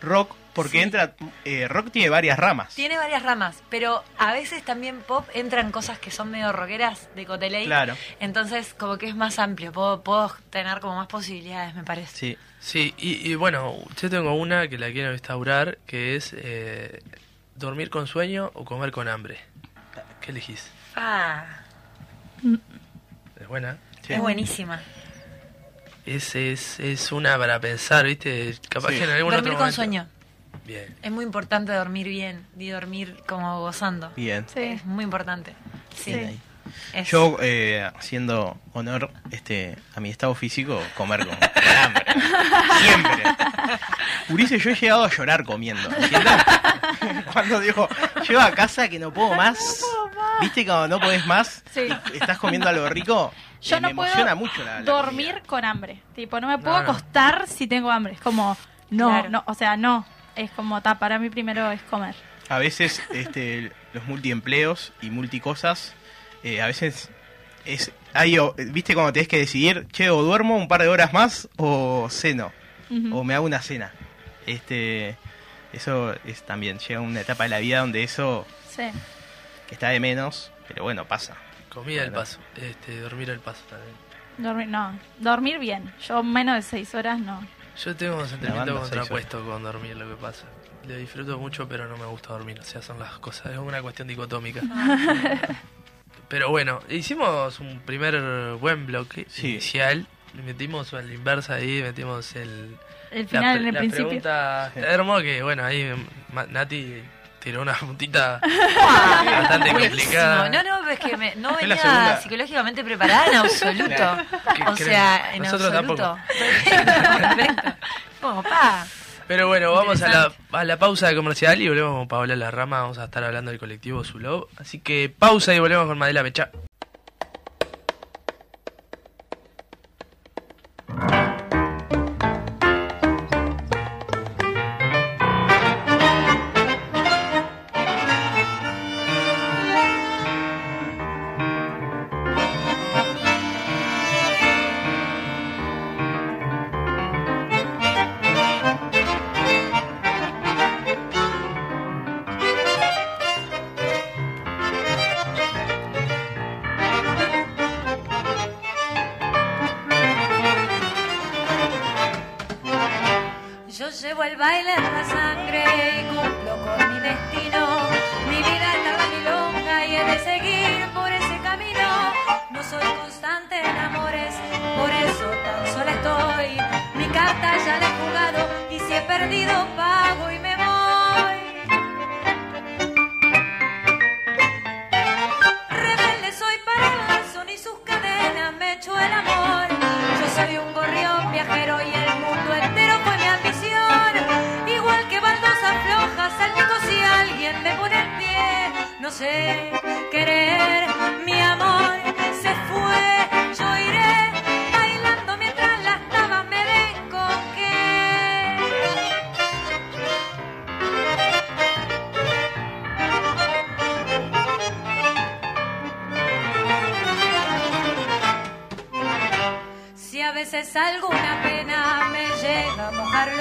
rock porque Sí. entra eh, rock tiene varias ramas. Tiene varias ramas, pero a veces también pop entran cosas que son medio rockeras de Coteley. Claro. Entonces, como que es más amplio. Puedo, puedo tener como más posibilidades, me parece. Sí. Sí, y, y bueno, yo tengo una que la quiero instaurar, que es eh, dormir con sueño o comer con hambre. ¿Qué elegís? Ah, Es buena. Sí. es buenísima. Es, es, es una para pensar, ¿viste? Capaz Sí. que en algún Dormir otro con momento- sueño. Bien. Es muy importante dormir bien y dormir como gozando. Bien. Sí. Es muy importante. Sí. Bien Yo, eh, haciendo honor este, a mi estado físico, comer con, con hambre. Siempre. Ulises, yo he llegado a llorar comiendo. ¿entiendes? Cuando digo, llego a casa que no puedo más. ¿Viste cuando no podés más? Sí. y estás comiendo algo rico. Yo eh, no me puedo emociona mucho la, la dormir comida. con hambre. Tipo, no me puedo No, no. acostar si tengo hambre. Es como, no, Claro. no, o sea, no. Es como, ta, para mí primero es comer. A veces este, los multiempleos y multicosas, eh, a veces es... Hay, o- ¿Viste cuando tenés que decidir, che, o duermo un par de horas más o ceno? O me hago una cena. Este, eso es también, llega una etapa de la vida donde eso Sí. que está de menos, pero bueno, pasa. Comida al paso. Este, dormir al paso también. Dormir, no. Dormir bien. Yo menos de seis horas no. Yo tengo un sentimiento contrapuesto con dormir, lo que pasa. Lo disfruto mucho, pero no me gusta dormir. O sea, son las cosas. Es una cuestión dicotómica. pero bueno, hicimos un primer buen bloque Sí. inicial. Metimos a la inversa ahí, metimos el, El la, final pre- en el la principio. pregunta Sí. termo, que bueno, ahí Nati tiró una puntita bastante complicada. No, no, es que me- no venía segunda. psicológicamente preparada en absoluto. Claro. ¿Qué O sea, en Nosotros absoluto. Perfecto. Como, pa. Pero bueno, vamos a la, a la pausa comercial y volvemos con Paola La Rama. Vamos a estar hablando del colectivo Zulov. Así que pausa y volvemos con Madela Mecha.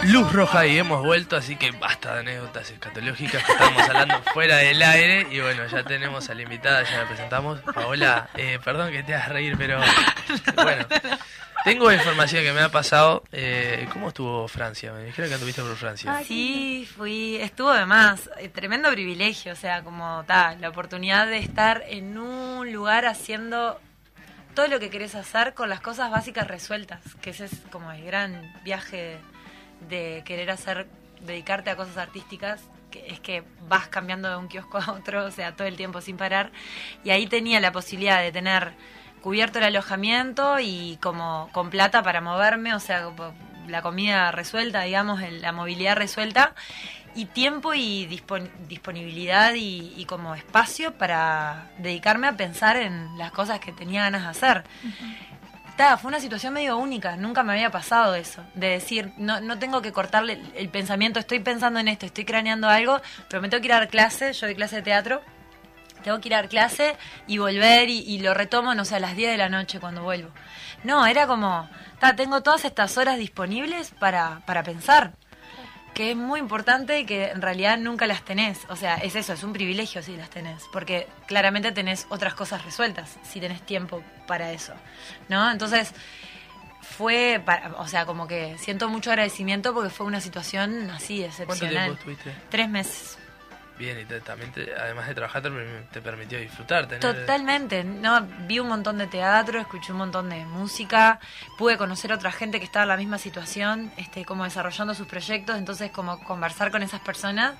Luz roja y hemos vuelto, así que basta de anécdotas escatológicas que estábamos hablando fuera del aire. Y bueno, ya tenemos a la invitada, ya la presentamos. Paola, eh, perdón que te hagas reír, pero bueno. Tengo información que me ha pasado. Eh, ¿Cómo estuvo Francia? Me dijeron que anduviste por Francia. Sí, fui, estuvo de más, eh, tremendo privilegio, o sea, como ta, la oportunidad de estar en un lugar haciendo todo lo que querés hacer con las cosas básicas resueltas, que ese es como el gran viaje de querer hacer, dedicarte a cosas artísticas, que es que vas cambiando de un kiosco a otro, o sea, todo el tiempo sin parar, y ahí tenía la posibilidad de tener cubierto el alojamiento y como con plata para moverme, o sea, la comida resuelta, digamos, la movilidad resuelta, y tiempo y dispon- disponibilidad y, y como espacio para dedicarme a pensar en las cosas que tenía ganas de hacer. Fue una situación medio única, nunca me había pasado eso, de decir, no, no tengo que cortarle el, el pensamiento, estoy pensando en esto, estoy craneando algo, pero me tengo que ir a dar clase, yo doy clase de teatro, tengo que ir a dar clase y volver y, y lo retomo, no sé, a las 10 de la noche cuando vuelvo. No, era como, ta, tengo todas estas horas disponibles para, para pensar, que es muy importante y que en realidad nunca las tenés. O sea, es eso, es un privilegio si las tenés, porque claramente tenés otras cosas resueltas si tenés tiempo para eso, ¿no? Entonces, fue, para- o sea, como que siento mucho agradecimiento porque fue una situación así ¿Cuánto excepcional. tiempo estuviste? Tres meses. Bien, y te- también, te- además de trabajar, te, permitió disfrutar. Totalmente, no vi un montón de teatro, escuché un montón de música, pude conocer a otra gente que estaba en la misma situación, este, como desarrollando sus proyectos, entonces como conversar con esas personas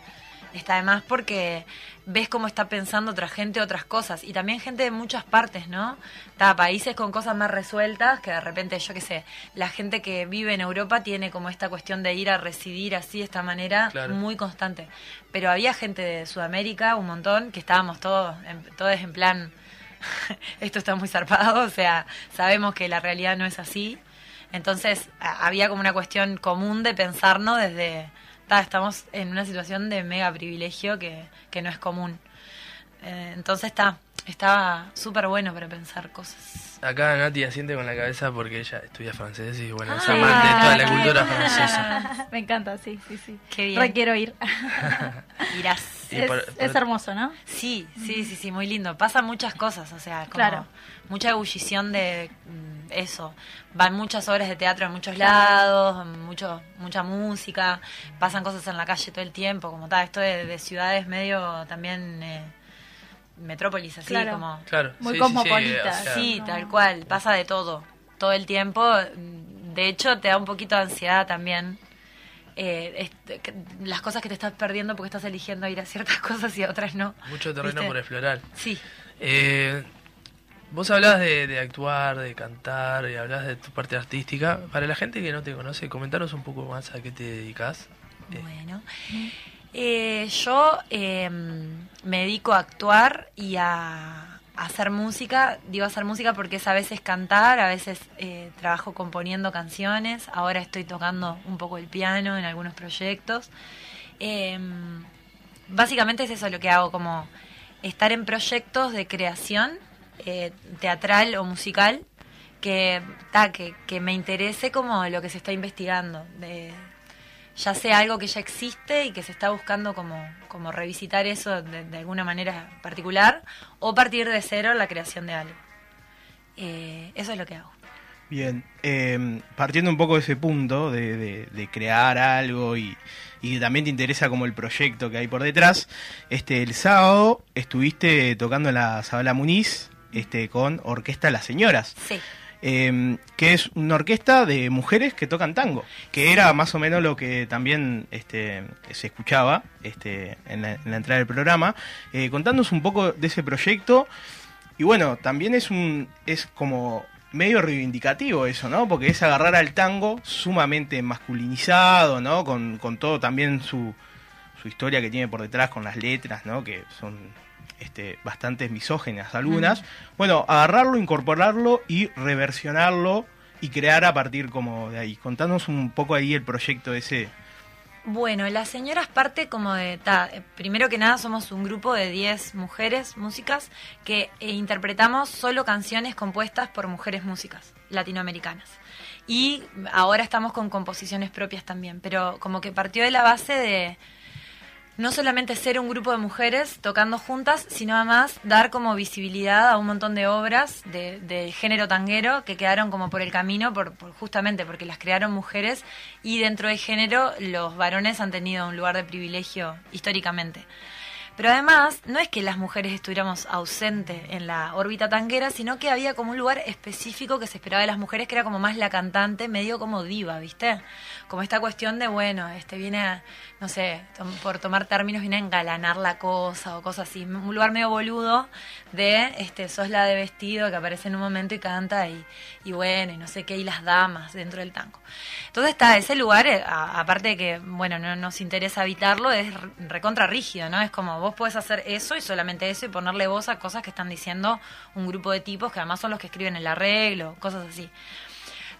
está además porque ves cómo está pensando otra gente otras cosas y también gente de muchas partes, ¿no? Está países con cosas más resueltas que de repente, yo qué sé, la gente que vive en Europa tiene como esta cuestión de ir a residir así de esta manera Claro. muy constante. Pero había gente de Sudamérica, un montón, que estábamos todos en, todos en plan, esto está muy zarpado, o sea, sabemos que la realidad no es así. Entonces había como una cuestión común de pensarnos desde, ta, estamos en una situación de mega privilegio que, que no es común. Eh, entonces está, estaba súper bueno para pensar cosas. Acá Nati asiente con la cabeza porque ella estudia francés y bueno, es Ah, amante de toda la cultura bien. francesa. Me encanta, sí, sí, sí. Qué bien. Re quiero ir. Irás. Es, por- es por- hermoso, ¿no? Sí, sí, sí, sí, muy lindo. Pasan muchas cosas, o sea, como Claro. mucha ebullición de mm, eso. Van muchas obras de teatro en muchos lados, mucho, mucha música, pasan cosas en la calle todo el tiempo, como tal, esto de, de ciudades medio también eh, metrópolis, así Claro. como... Claro, Muy sí, sí, sí, cosmopolita, o sea, Sí, No. tal cual, pasa de todo, todo el tiempo. De hecho, te da un poquito de ansiedad también. eh, este, que- las cosas que te estás perdiendo porque estás eligiendo ir a ciertas cosas y a otras no. Mucho terreno ¿Viste? por explorar. Sí. Eh, vos hablabas de, de actuar, de cantar, y hablabas de tu parte artística. Para la gente que no te conoce, comentaros un poco más a qué te dedicas. Eh, Bueno, Eh, yo eh, me dedico a actuar y a, hacer música. Digo hacer música porque es a veces cantar, a veces eh, trabajo componiendo canciones. Ahora estoy tocando un poco el piano en algunos proyectos. Eh, básicamente es eso lo que hago, como estar en proyectos de creación eh, teatral o musical que, que me interese como lo que se está investigando. De, ya sea algo que ya existe y que se está buscando como, como revisitar eso de, de alguna manera particular, o partir de cero la creación de algo. Eh, eso es lo que hago. Bien, eh, partiendo un poco de ese punto de, de- de crear algo y, y también te interesa como el proyecto que hay por detrás, este el sábado estuviste tocando en la Sabala Muniz este, con Orquesta Las Señoras, Sí, eh, que es una orquesta de mujeres que tocan tango, que era más o menos lo que también este, se escuchaba este, en, la, en la entrada del programa. Eh, contándonos un poco de ese proyecto y bueno, también es un es como medio reivindicativo eso, ¿no? Porque es agarrar al tango sumamente masculinizado, ¿no? Con, con todo también su, su historia que tiene por detrás con las letras, ¿no? Que son este, bastante misógenas algunas. Bueno, agarrarlo, incorporarlo y reversionarlo y crear a partir como de ahí. Contanos un poco ahí el proyecto ese. Bueno, las señoras parte como de... ta, primero que nada somos un grupo de 10 mujeres músicas que eh, interpretamos solo canciones compuestas por mujeres músicas latinoamericanas. Y ahora estamos con composiciones propias también, pero como que partió de la base de... no solamente ser un grupo de mujeres tocando juntas, sino además dar como visibilidad a un montón de obras de, de género tanguero que quedaron como por el camino, por, por- justamente porque las crearon mujeres y dentro del género los varones han tenido un lugar de privilegio históricamente. Pero además, no es que las mujeres estuviéramos ausentes en la órbita tanguera, sino que había como un lugar específico que se esperaba de las mujeres, que era como más la cantante, medio como diva, ¿viste? Como esta cuestión de, bueno, este viene a, no sé, por tomar términos, viene a engalanar la cosa o cosas así. Un lugar medio boludo de, este, sos la de vestido que aparece en un momento y canta y, y bueno, y no sé qué, y las damas dentro del tango. Entonces está ese lugar, eh, aparte de que, bueno, no nos interesa habitarlo, es re- recontra rígido, ¿no? Es como vos podés hacer eso y solamente eso y ponerle voz a cosas que están diciendo un grupo de tipos que además son los que escriben el arreglo, cosas así.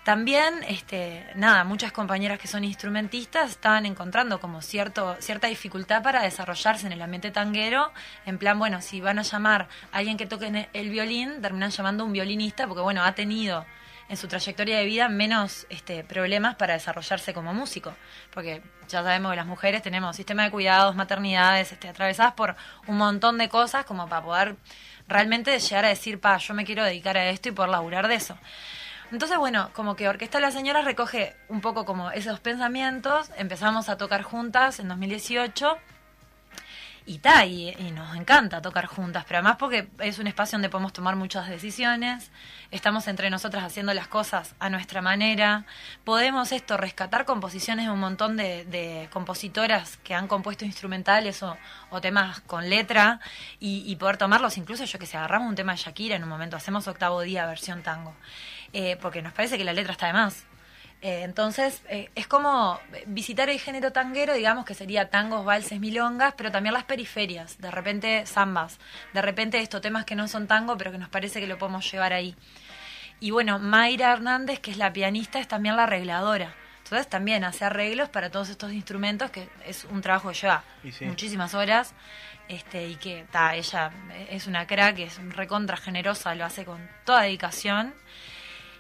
También, este, nada, muchas compañeras que son instrumentistas estaban encontrando como cierto, cierta dificultad para desarrollarse en el ambiente tanguero, en plan, bueno, si van a llamar a alguien que toque el violín, terminan llamando a un violinista, porque bueno, ha tenido en su trayectoria de vida menos este, problemas para desarrollarse como músico, porque ya sabemos que las mujeres tenemos sistema de cuidados, maternidades, este, atravesadas por un montón de cosas como para poder realmente llegar a decir, pa, yo me quiero dedicar a esto y poder laburar de eso. Entonces, bueno, como que Orquesta de las Señoras recoge un poco como esos pensamientos, empezamos a tocar juntas en 2018 y y, nos encanta tocar juntas, pero además porque es un espacio donde podemos tomar muchas decisiones, estamos entre nosotras haciendo las cosas a nuestra manera, podemos esto, rescatar composiciones de un montón de, de compositoras que han compuesto instrumentales o, o temas con letra y, y poder tomarlos, incluso yo que sé, agarramos un tema de Shakira en un momento, hacemos octavo día versión tango, eh, porque nos parece que la letra está de más. Eh, entonces, eh, es como visitar el género tanguero, digamos que sería tangos, valses, milongas, pero también las periferias, de repente zambas, de repente estos temas que no son tango, pero que nos parece que lo podemos llevar ahí. Y bueno, Mayra Hernández, que es la pianista, es también la arregladora. Entonces también hace arreglos para todos estos instrumentos, que es un trabajo que lleva sí. muchísimas horas. Este, y que ta, ella es una crack, es recontra generosa, lo hace con toda dedicación.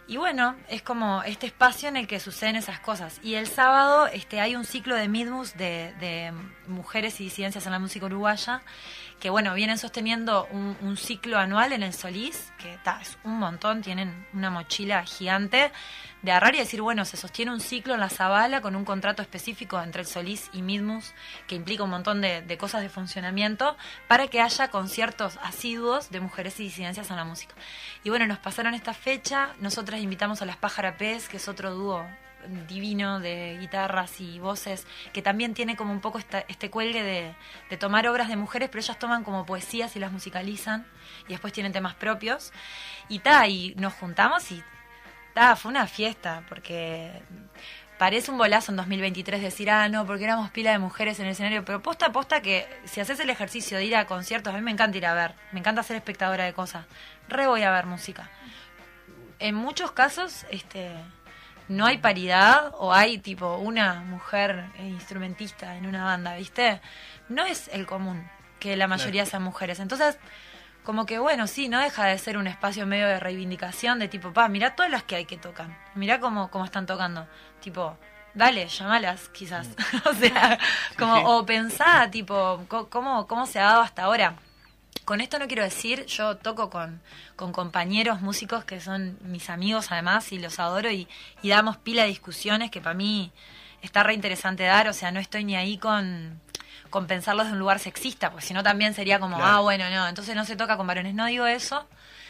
Y bueno, es como este espacio en el que suceden esas cosas. Y el sábado este, hay un ciclo de Midmus de, de mujeres y disidencias en la música uruguaya, que bueno, vienen sosteniendo un, un ciclo anual en el Solís, que ta, es un montón, tienen una mochila gigante de agarrar y decir, bueno, se sostiene un ciclo en la Zabala con un contrato específico entre el Solís y Midmus, que implica un montón de, de cosas de funcionamiento, para que haya conciertos asiduos de mujeres y disidencias en la música. Y bueno, nos pasaron esta fecha, nosotras invitamos a las Pájarapés, que es otro dúo divino de guitarras y voces, que también tiene como un poco este cuelgue de, de tomar obras de mujeres, pero ellas toman como poesías y las musicalizan, y después tienen temas propios. Y ta, y nos juntamos y ta, fue una fiesta, porque parece un bolazo en 2023 decir, ah, no, porque éramos pila de mujeres en el escenario, pero posta a posta que si haces el ejercicio de ir a conciertos, a mí me encanta ir a ver, me encanta ser espectadora de cosas, re voy a ver música. En muchos casos, este no hay paridad o hay tipo una mujer eh, instrumentista en una banda, ¿viste? No es el común que la mayoría sean mujeres. Entonces, como que bueno, sí, no deja de ser un espacio medio de reivindicación de tipo, pa, mirá todas las que hay que tocan, mirá cómo, cómo están tocando, tipo, dale, llamalas quizás, o sea, como, sí. o pensá, tipo, cómo, cómo se ha dado hasta ahora. Con esto no quiero decir, yo toco con, con compañeros músicos que son mis amigos además y los adoro y, y damos pila de discusiones que para mí está re interesante dar, o sea, no estoy ni ahí con, con pensarlos de un lugar sexista, pues si no también sería como, Claro. ah, bueno, no, entonces no se toca con varones. No digo eso,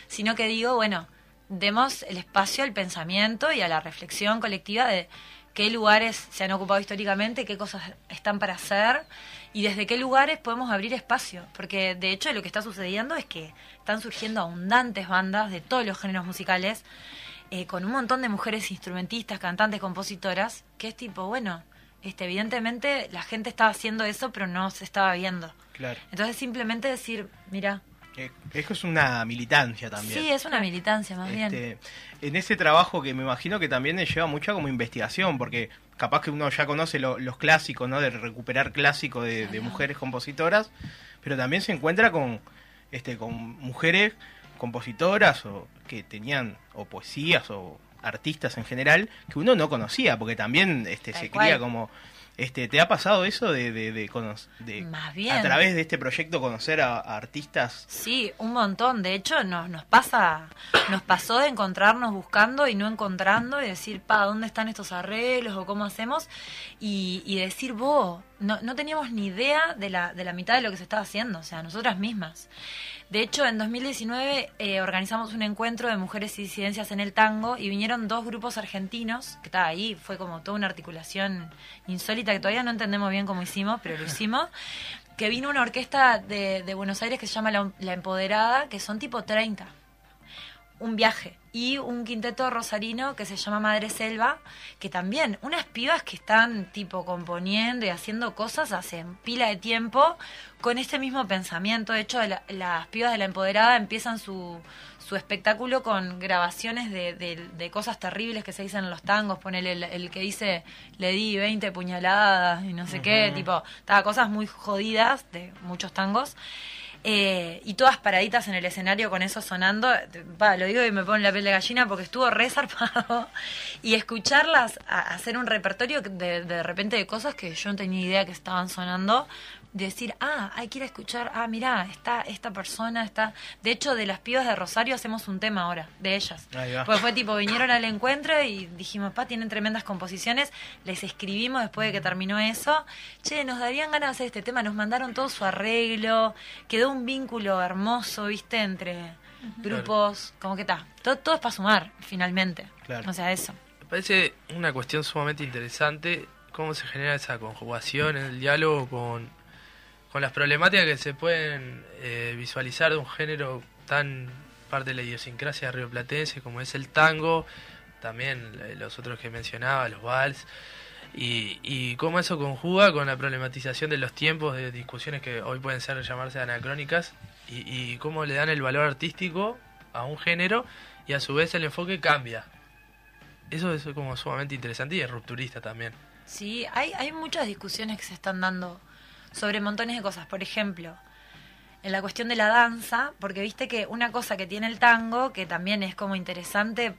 sino que digo, bueno, demos el espacio al pensamiento y a la reflexión colectiva de qué lugares se han ocupado históricamente, qué cosas están para hacer y desde qué lugares podemos abrir espacio. Porque de hecho lo que está sucediendo es que están surgiendo abundantes bandas de todos los géneros musicales eh, con un montón de mujeres instrumentistas, cantantes, compositoras, que es tipo, bueno, este, evidentemente la gente estaba haciendo eso, pero no se estaba viendo. Claro. Entonces simplemente decir, mira, Eh, Eso es una militancia también. sí, es una militancia más bien. Este, en ese trabajo que me imagino que también le lleva mucha como investigación, porque capaz que uno ya conoce lo- los clásicos, ¿no? De recuperar clásicos de, de mujeres compositoras, pero también se encuentra con, este, con mujeres compositoras o que tenían o poesías o artistas en general que uno no conocía, porque también este, Tal se cual. cría como Este, ¿Te ha pasado eso de, de, de, de- Más bien. a través de este proyecto conocer a, a artistas? Sí, un montón. De hecho, nos, nos pasa, nos pasó de encontrarnos buscando y no encontrando y decir, pa, ¿dónde están estos arreglos o cómo hacemos? Y, y decir, vos, no, no teníamos ni idea de la, de la mitad de lo que se estaba haciendo, o sea, nosotras mismas. De hecho, en 2019 eh, organizamos un encuentro de mujeres y disidencias en el tango y vinieron dos grupos argentinos, que estaba ahí, fue como toda una articulación insólita que todavía no entendemos bien cómo hicimos, pero lo hicimos. Que vino una orquesta de, de Buenos Aires que se llama La, La Empoderada, que son tipo 30 un viaje y un quinteto rosarino que se llama Madre Selva, que también unas pibas que están tipo componiendo y haciendo cosas hace pila de tiempo con este mismo pensamiento. De hecho, la- las pibas de la empoderada empiezan su, su espectáculo con grabaciones de, de- de cosas terribles que se dicen en los tangos. Ponele el, el que dice le di 20 puñaladas y no sé qué, tipo, estaba cosas muy jodidas de muchos tangos. Eh, y todas paraditas en el escenario con eso sonando. Lo digo y me pone la piel de gallina porque estuvo re zarpado. Y escucharlas a- hacer un repertorio de, de repente de cosas que yo no tenía idea que estaban sonando. Decir, ah, hay que ir a escuchar, ah, mirá, está esta persona, está... De hecho, de las pibas de Rosario hacemos un tema ahora, de ellas. Ahí va. Pues fue tipo, vinieron al encuentro y dijimos, pa, tienen tremendas composiciones. Les escribimos después de que terminó eso. Che, nos darían ganas de hacer este tema. Nos mandaron todo su arreglo. Quedó un vínculo hermoso, viste, entre grupos. Como que está. Todo, todo es para sumar, finalmente. Claro. O sea, eso. Me parece una cuestión sumamente interesante cómo se genera esa conjugación en el diálogo con, con las problemáticas que se pueden eh, visualizar de un género tan parte de la idiosincrasia rioplatense como es el tango, también eh, los otros que mencionaba, los vals, y, y cómo eso conjuga con la problematización de los tiempos de discusiones que hoy pueden ser llamarse anacrónicas, y, y cómo le dan el valor artístico a un género y a su vez el enfoque cambia. Eso es como sumamente interesante y es rupturista también. Sí, hay, hay muchas discusiones que se están dando sobre montones de cosas. Por ejemplo, en la cuestión de la danza, porque viste que una cosa que tiene el tango, que también es como interesante,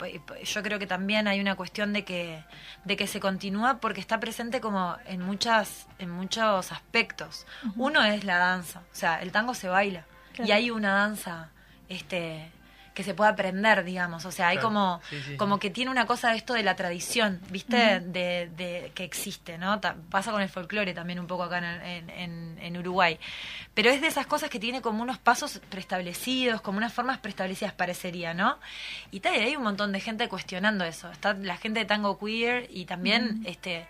yo creo que también hay una cuestión de que, de que se continúa porque está presente como en muchas, en muchos aspectos. Uno es la danza, o sea, el tango se baila. Claro. Y hay una danza, este que se puede aprender, digamos, o sea, hay Claro, como, sí, sí. como que tiene una cosa de esto de la tradición, ¿viste? de, de que existe, ¿no? Ta- pasa con el folclore también un poco acá en, en- en- en Uruguay. Pero es de esas cosas que tiene como unos pasos preestablecidos, como unas formas preestablecidas parecería, ¿no? Y tal, y hay un montón de gente cuestionando eso. Está la gente de tango queer y también este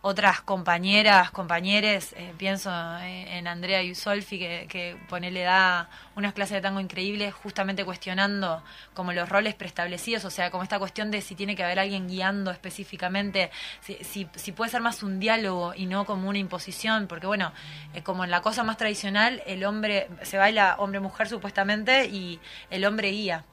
otras compañeras, compañeres, eh, pienso en, en Andrea Yusolfi, que, que ponele da unas clases de tango increíbles, justamente cuestionando como los roles preestablecidos, o sea, como esta cuestión de si tiene que haber alguien guiando específicamente, si, si, si puede ser más un diálogo y no como una imposición, porque bueno, eh, como en la cosa más tradicional, el hombre, se baila hombre-mujer supuestamente y el hombre guía.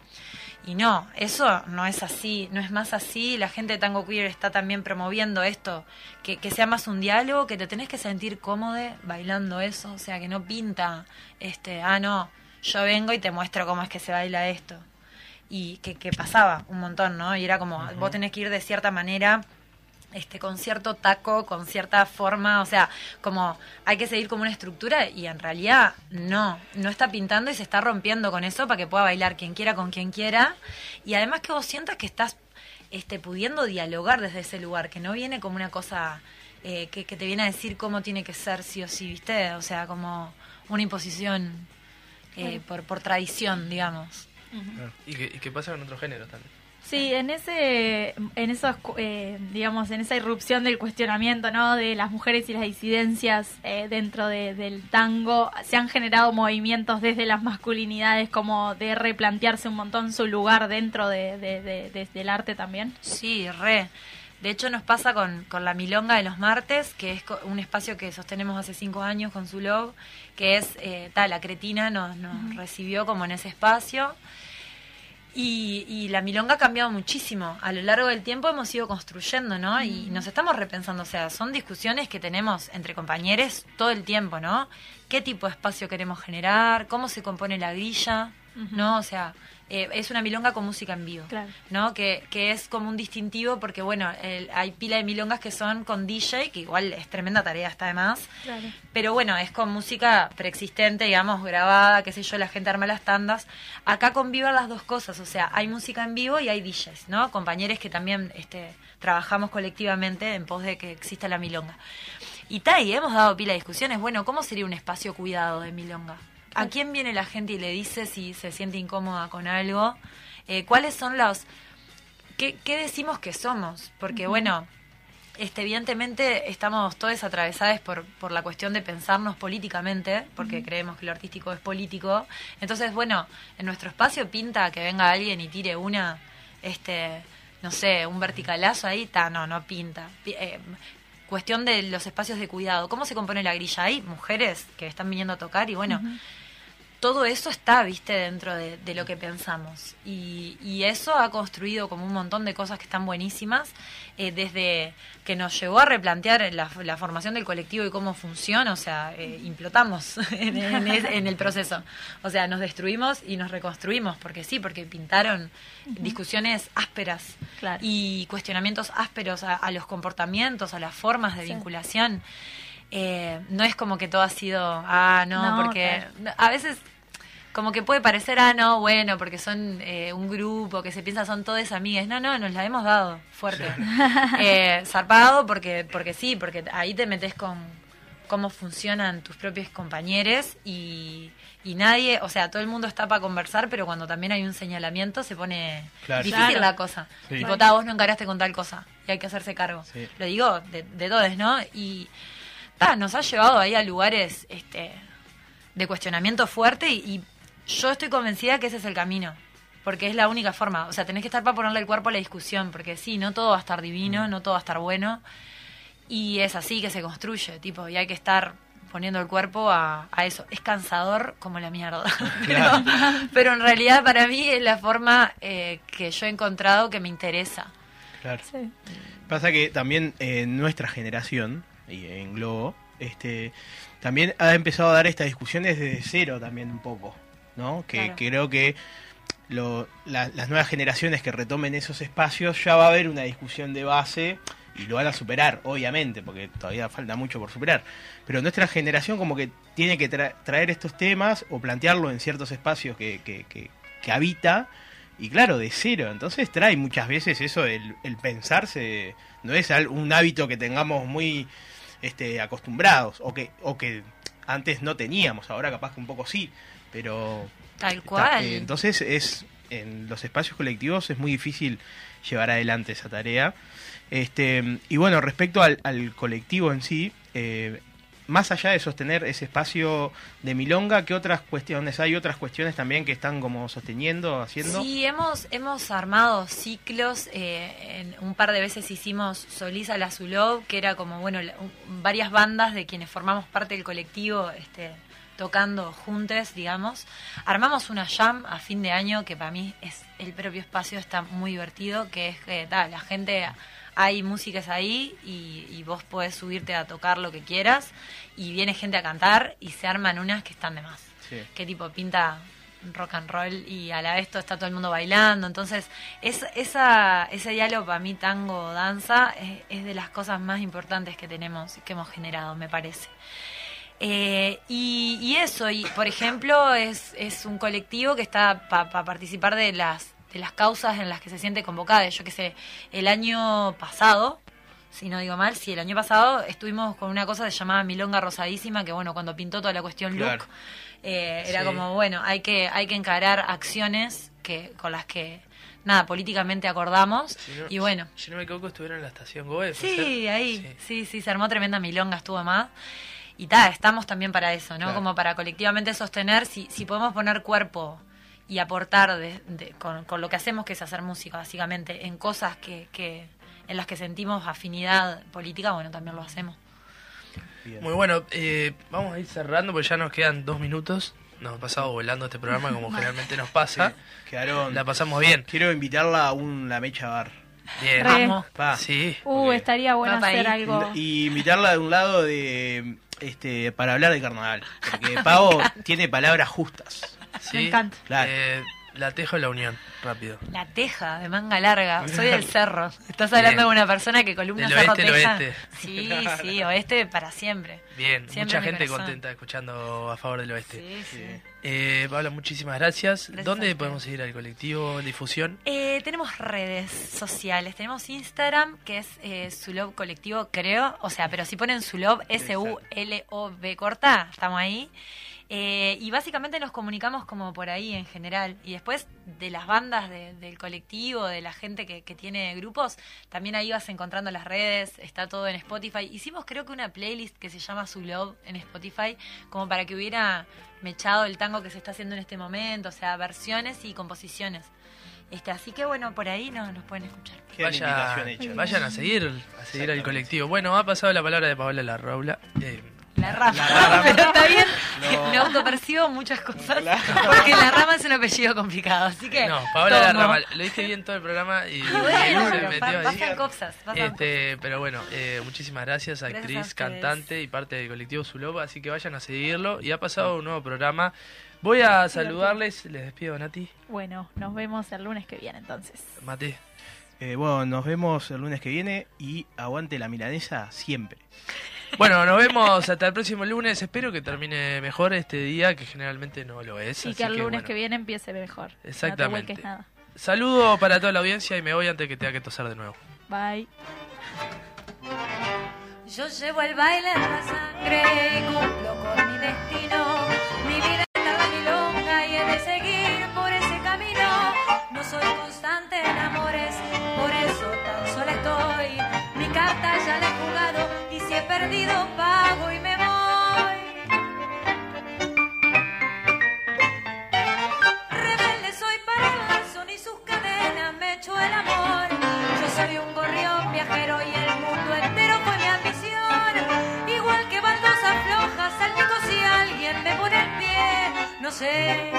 Y no, eso no es así, no es más así. La gente de Tango Queer está también promoviendo esto, que, que sea más un diálogo, que te tenés que sentir cómodo bailando eso, o sea, que no pinta, este, ah, no, yo vengo y te muestro cómo es que se baila esto. Y que, que pasaba un montón, ¿no? Y era como, vos tenés que ir de cierta manera este, con cierto taco, con cierta forma, o sea, como hay que seguir como una estructura y en realidad no, no está pintando y se está rompiendo con eso para que pueda bailar quien quiera con quien quiera y además que vos sientas que estás este, pudiendo dialogar desde ese lugar, que no viene como una cosa eh, que, que te viene a decir cómo tiene que ser sí o sí, ¿viste? O sea, como una imposición eh, por, por tradición, digamos. Y que, y que pasa con otros géneros también. Sí, en ese, en esos, eh, digamos, en esa irrupción del cuestionamiento, ¿no? De las mujeres y las disidencias eh, dentro de- del tango, se han generado movimientos desde las masculinidades como de replantearse un montón su lugar dentro de, de- de- de- del arte también. Sí, re. De hecho, nos pasa con, con la Milonga de los martes, que es un espacio que sostenemos hace cinco años con su log, que es, eh, tal, la cretina nos, nos recibió como en ese espacio. Y, y la milonga ha cambiado muchísimo. A lo largo del tiempo hemos ido construyendo, ¿no? Y nos estamos repensando. O sea, son discusiones que tenemos entre compañeros todo el tiempo, ¿no? qué tipo de espacio queremos generar, cómo se compone la grilla, ¿no? O sea, eh, es una milonga con música en vivo, Claro. ¿no? Que, que es como un distintivo porque, bueno, el- hay pila de milongas que son con DJ, que igual es tremenda tarea, está de más. Claro. Pero bueno, es con música preexistente, digamos, grabada, qué sé yo, la gente arma las tandas. Acá conviven las dos cosas, o sea, hay música en vivo y hay DJs, ¿no? Compañeros que también este, trabajamos colectivamente en pos de que exista la milonga. Y ta, y hemos dado pila de discusiones, bueno, ¿cómo sería un espacio cuidado de milonga? ¿A quién viene la gente y le dice si se siente incómoda con algo? Eh, ¿Cuáles son los... ¿Qué, qué decimos que somos? Porque bueno, este, evidentemente estamos todos atravesados por, por la cuestión de pensarnos políticamente, porque creemos que lo artístico es político. Entonces, bueno, en nuestro espacio pinta que venga alguien y tire una, este, no sé, un verticalazo ahí, ta, no, no pinta. Pi- eh, cuestión de los espacios de cuidado. ¿Cómo se compone la grilla? Hay mujeres que están viniendo a tocar y bueno, todo eso está, viste, dentro de, de lo que pensamos. Y, y eso ha construido como un montón de cosas que están buenísimas, eh, desde que nos llevó a replantear la, la formación del colectivo y cómo funciona, o sea, eh, implotamos en, en es- en el proceso. O sea, nos destruimos y nos reconstruimos, porque sí, porque pintaron discusiones ásperas Claro. y cuestionamientos ásperos a, a los comportamientos, a las formas de Sí. vinculación. Eh, no es como que todo ha sido, ah, no, No, porque claro. a veces como que puede parecer, ah, no, bueno, porque son eh, un grupo que se piensa son todas amigas. No, no, nos la hemos dado fuerte. Eh, zarpado porque, porque sí, porque ahí te metes con cómo funcionan tus propios compañeros y, y nadie, o sea, todo el mundo está para conversar, pero cuando también hay un señalamiento se pone Claro. difícil Claro. la cosa. Sí. Tipo, "Ta, vos no encaraste con tal cosa y hay que hacerse cargo. Sí. Lo digo de, de todos, ¿no? Y ta, nos ha llevado ahí a lugares este, de cuestionamiento fuerte y, y yo estoy convencida que ese es el camino. Porque es la única forma. O sea, tenés que estar para ponerle el cuerpo a la discusión. Porque sí, no todo va a estar divino, no todo va a estar bueno. Y es así que se construye, tipo, y hay que estar poniendo el cuerpo a, a eso. Es cansador como la mierda. pero, pero en realidad para mí es la forma eh, que yo he encontrado que me interesa. Claro. Sí. Pasa que también eh, nuestra generación, y en Globo, este, también ha empezado a dar estas discusiones desde cero también un poco, ¿no? Que Claro. creo que lo- la- las nuevas generaciones que retomen esos espacios ya va a haber una discusión de base y lo van a superar, obviamente, porque todavía falta mucho por superar. Pero nuestra generación como que tiene que tra- traer estos temas o plantearlo en ciertos espacios que, que, que- que habita y claro, de cero. Entonces trae muchas veces eso, el, el pensarse, no es un hábito que tengamos muy este, acostumbrados o que, o que antes no teníamos, ahora capaz que un poco sí, pero... Tal está- cual. eh, entonces es en los espacios colectivos es muy difícil llevar adelante esa tarea. Este, y bueno, respecto al, al colectivo en sí, eh, más allá de sostener ese espacio de milonga, ¿qué otras cuestiones? Hay otras cuestiones también que están como sosteniendo, haciendo. Sí, hemos, hemos armado ciclos. eh, en un par de veces hicimos Solís a la Zulov, que era como, bueno, varias bandas de quienes formamos parte del colectivo este, tocando juntes, digamos. Armamos una jam a fin de año, que para mí es el propio espacio, está muy divertido, que es que ta, la gente. Hay músicas ahí y, y vos podés subirte a tocar lo que quieras y viene gente a cantar y se arman unas que están de más Sí. que tipo pinta rock and roll y a la vez todo está todo el mundo bailando. Entonces, es, esa, ese diálogo para mí, tango, danza, es, es de las cosas más importantes que tenemos, que hemos generado, me parece. Eh, y, y eso, y por ejemplo, es, es un colectivo que está para participar de las, de las causas en las que se siente convocada. Yo que sé, el año pasado, si no digo mal, sí, el año pasado estuvimos con una cosa llamaba Milonga Rosadísima, que bueno, cuando pintó toda la cuestión Claro. look, eh, era Sí. como, bueno, hay que, hay que encarar acciones que con las que, nada, políticamente acordamos. Si no- y bueno, Si no me equivoco, estuvieron en la estación Goe. ¿puede Sí, ahí, Sí. sí. sí, se armó tremenda milonga, estuvo más. Y ta, estamos también para eso, ¿no? Claro. Como para colectivamente sostener, si, si podemos poner cuerpo y aportar de- de- con, con lo que hacemos, que es hacer música, básicamente, en cosas que, que en las que sentimos afinidad política, bueno, también lo hacemos. Bien. Muy bueno, eh, vamos a ir cerrando porque ya nos quedan dos minutos. Nos ha pasado volando este programa como generalmente nos pasa. Quedaron. La pasamos bien. Quiero invitarla a un La Mecha Bar. Bien. Re. Vamos. Pa. Sí. Uh, estaría bueno ahí. hacer algo. Y invitarla de un lado de este, para hablar de carnaval. Porque Pavo tiene palabras justas. ¿Sí? Me encanta. Claro. Eh, la tejo la unión, rápido. La teja de manga larga. Soy del cerro. Estás hablando Bien. de una persona que columna Del cerro oeste teja. oeste. Sí, sí, oeste para siempre. Bien, Siempre mucha gente corazón. contenta escuchando a favor del oeste. Sí, sí. Eh, Pablo, muchísimas gracias. ¿Dónde podemos seguir al colectivo difusión? Eh, tenemos redes sociales, tenemos Instagram, que es eh, Sulov Colectivo, creo. O sea, pero si ponen Sulov, S-U-L-O-V corta, estamos ahí. Eh, y básicamente nos comunicamos como por ahí en general. Y después de las bandas de- del colectivo, de la gente que, que tiene grupos, también ahí vas encontrando las redes, está todo en Spotify. Hicimos creo que una playlist que se llama Sulov en Spotify, como para que hubiera mechado el tango que se está haciendo en este momento, o sea, versiones y composiciones. Este, así que bueno, por ahí no, nos pueden escuchar. Hecha. vayan a seguir, a seguir al colectivo. Bueno, ha pasado la palabra de Paola Larraula. Eh, La rama. La rama. Pero está bien, No. me autopercibo muchas cosas. Porque la rama es un apellido complicado. Así que. no, Paola tomo. Larraula. Lo dije bien todo el programa y, y bueno, se metió ahí. pasan cosas. pasan Este, pero bueno, eh, muchísimas gracias, Gracias a actriz, cantante y parte del colectivo Zuloba, así que vayan a seguirlo. Y ha pasado un nuevo programa. Voy a saludarles, les despido, Nati, Bueno, nos vemos el lunes que viene entonces. Mate. Eh, bueno, nos vemos el lunes que viene y aguante la milanesa siempre. Bueno, nos vemos hasta el próximo lunes. Espero que termine mejor este día, que generalmente no lo es. Y así que el lunes bueno. que viene empiece mejor. Exactamente. No te vuelques nada. Saludo para toda la audiencia y me voy antes que tenga que toser de nuevo. Bye. Yo llevo el baile en la sangre cumplo con mi destino. Mi vida es la milonga y he de seguir perdido pago y me voy. Rebelde soy para lazo ni sus cadenas me echó el amor. Yo soy un gorrión viajero y el mundo entero fue mi ambición. Igual que baldosas flojas, salpico si alguien me pone el pie. No sé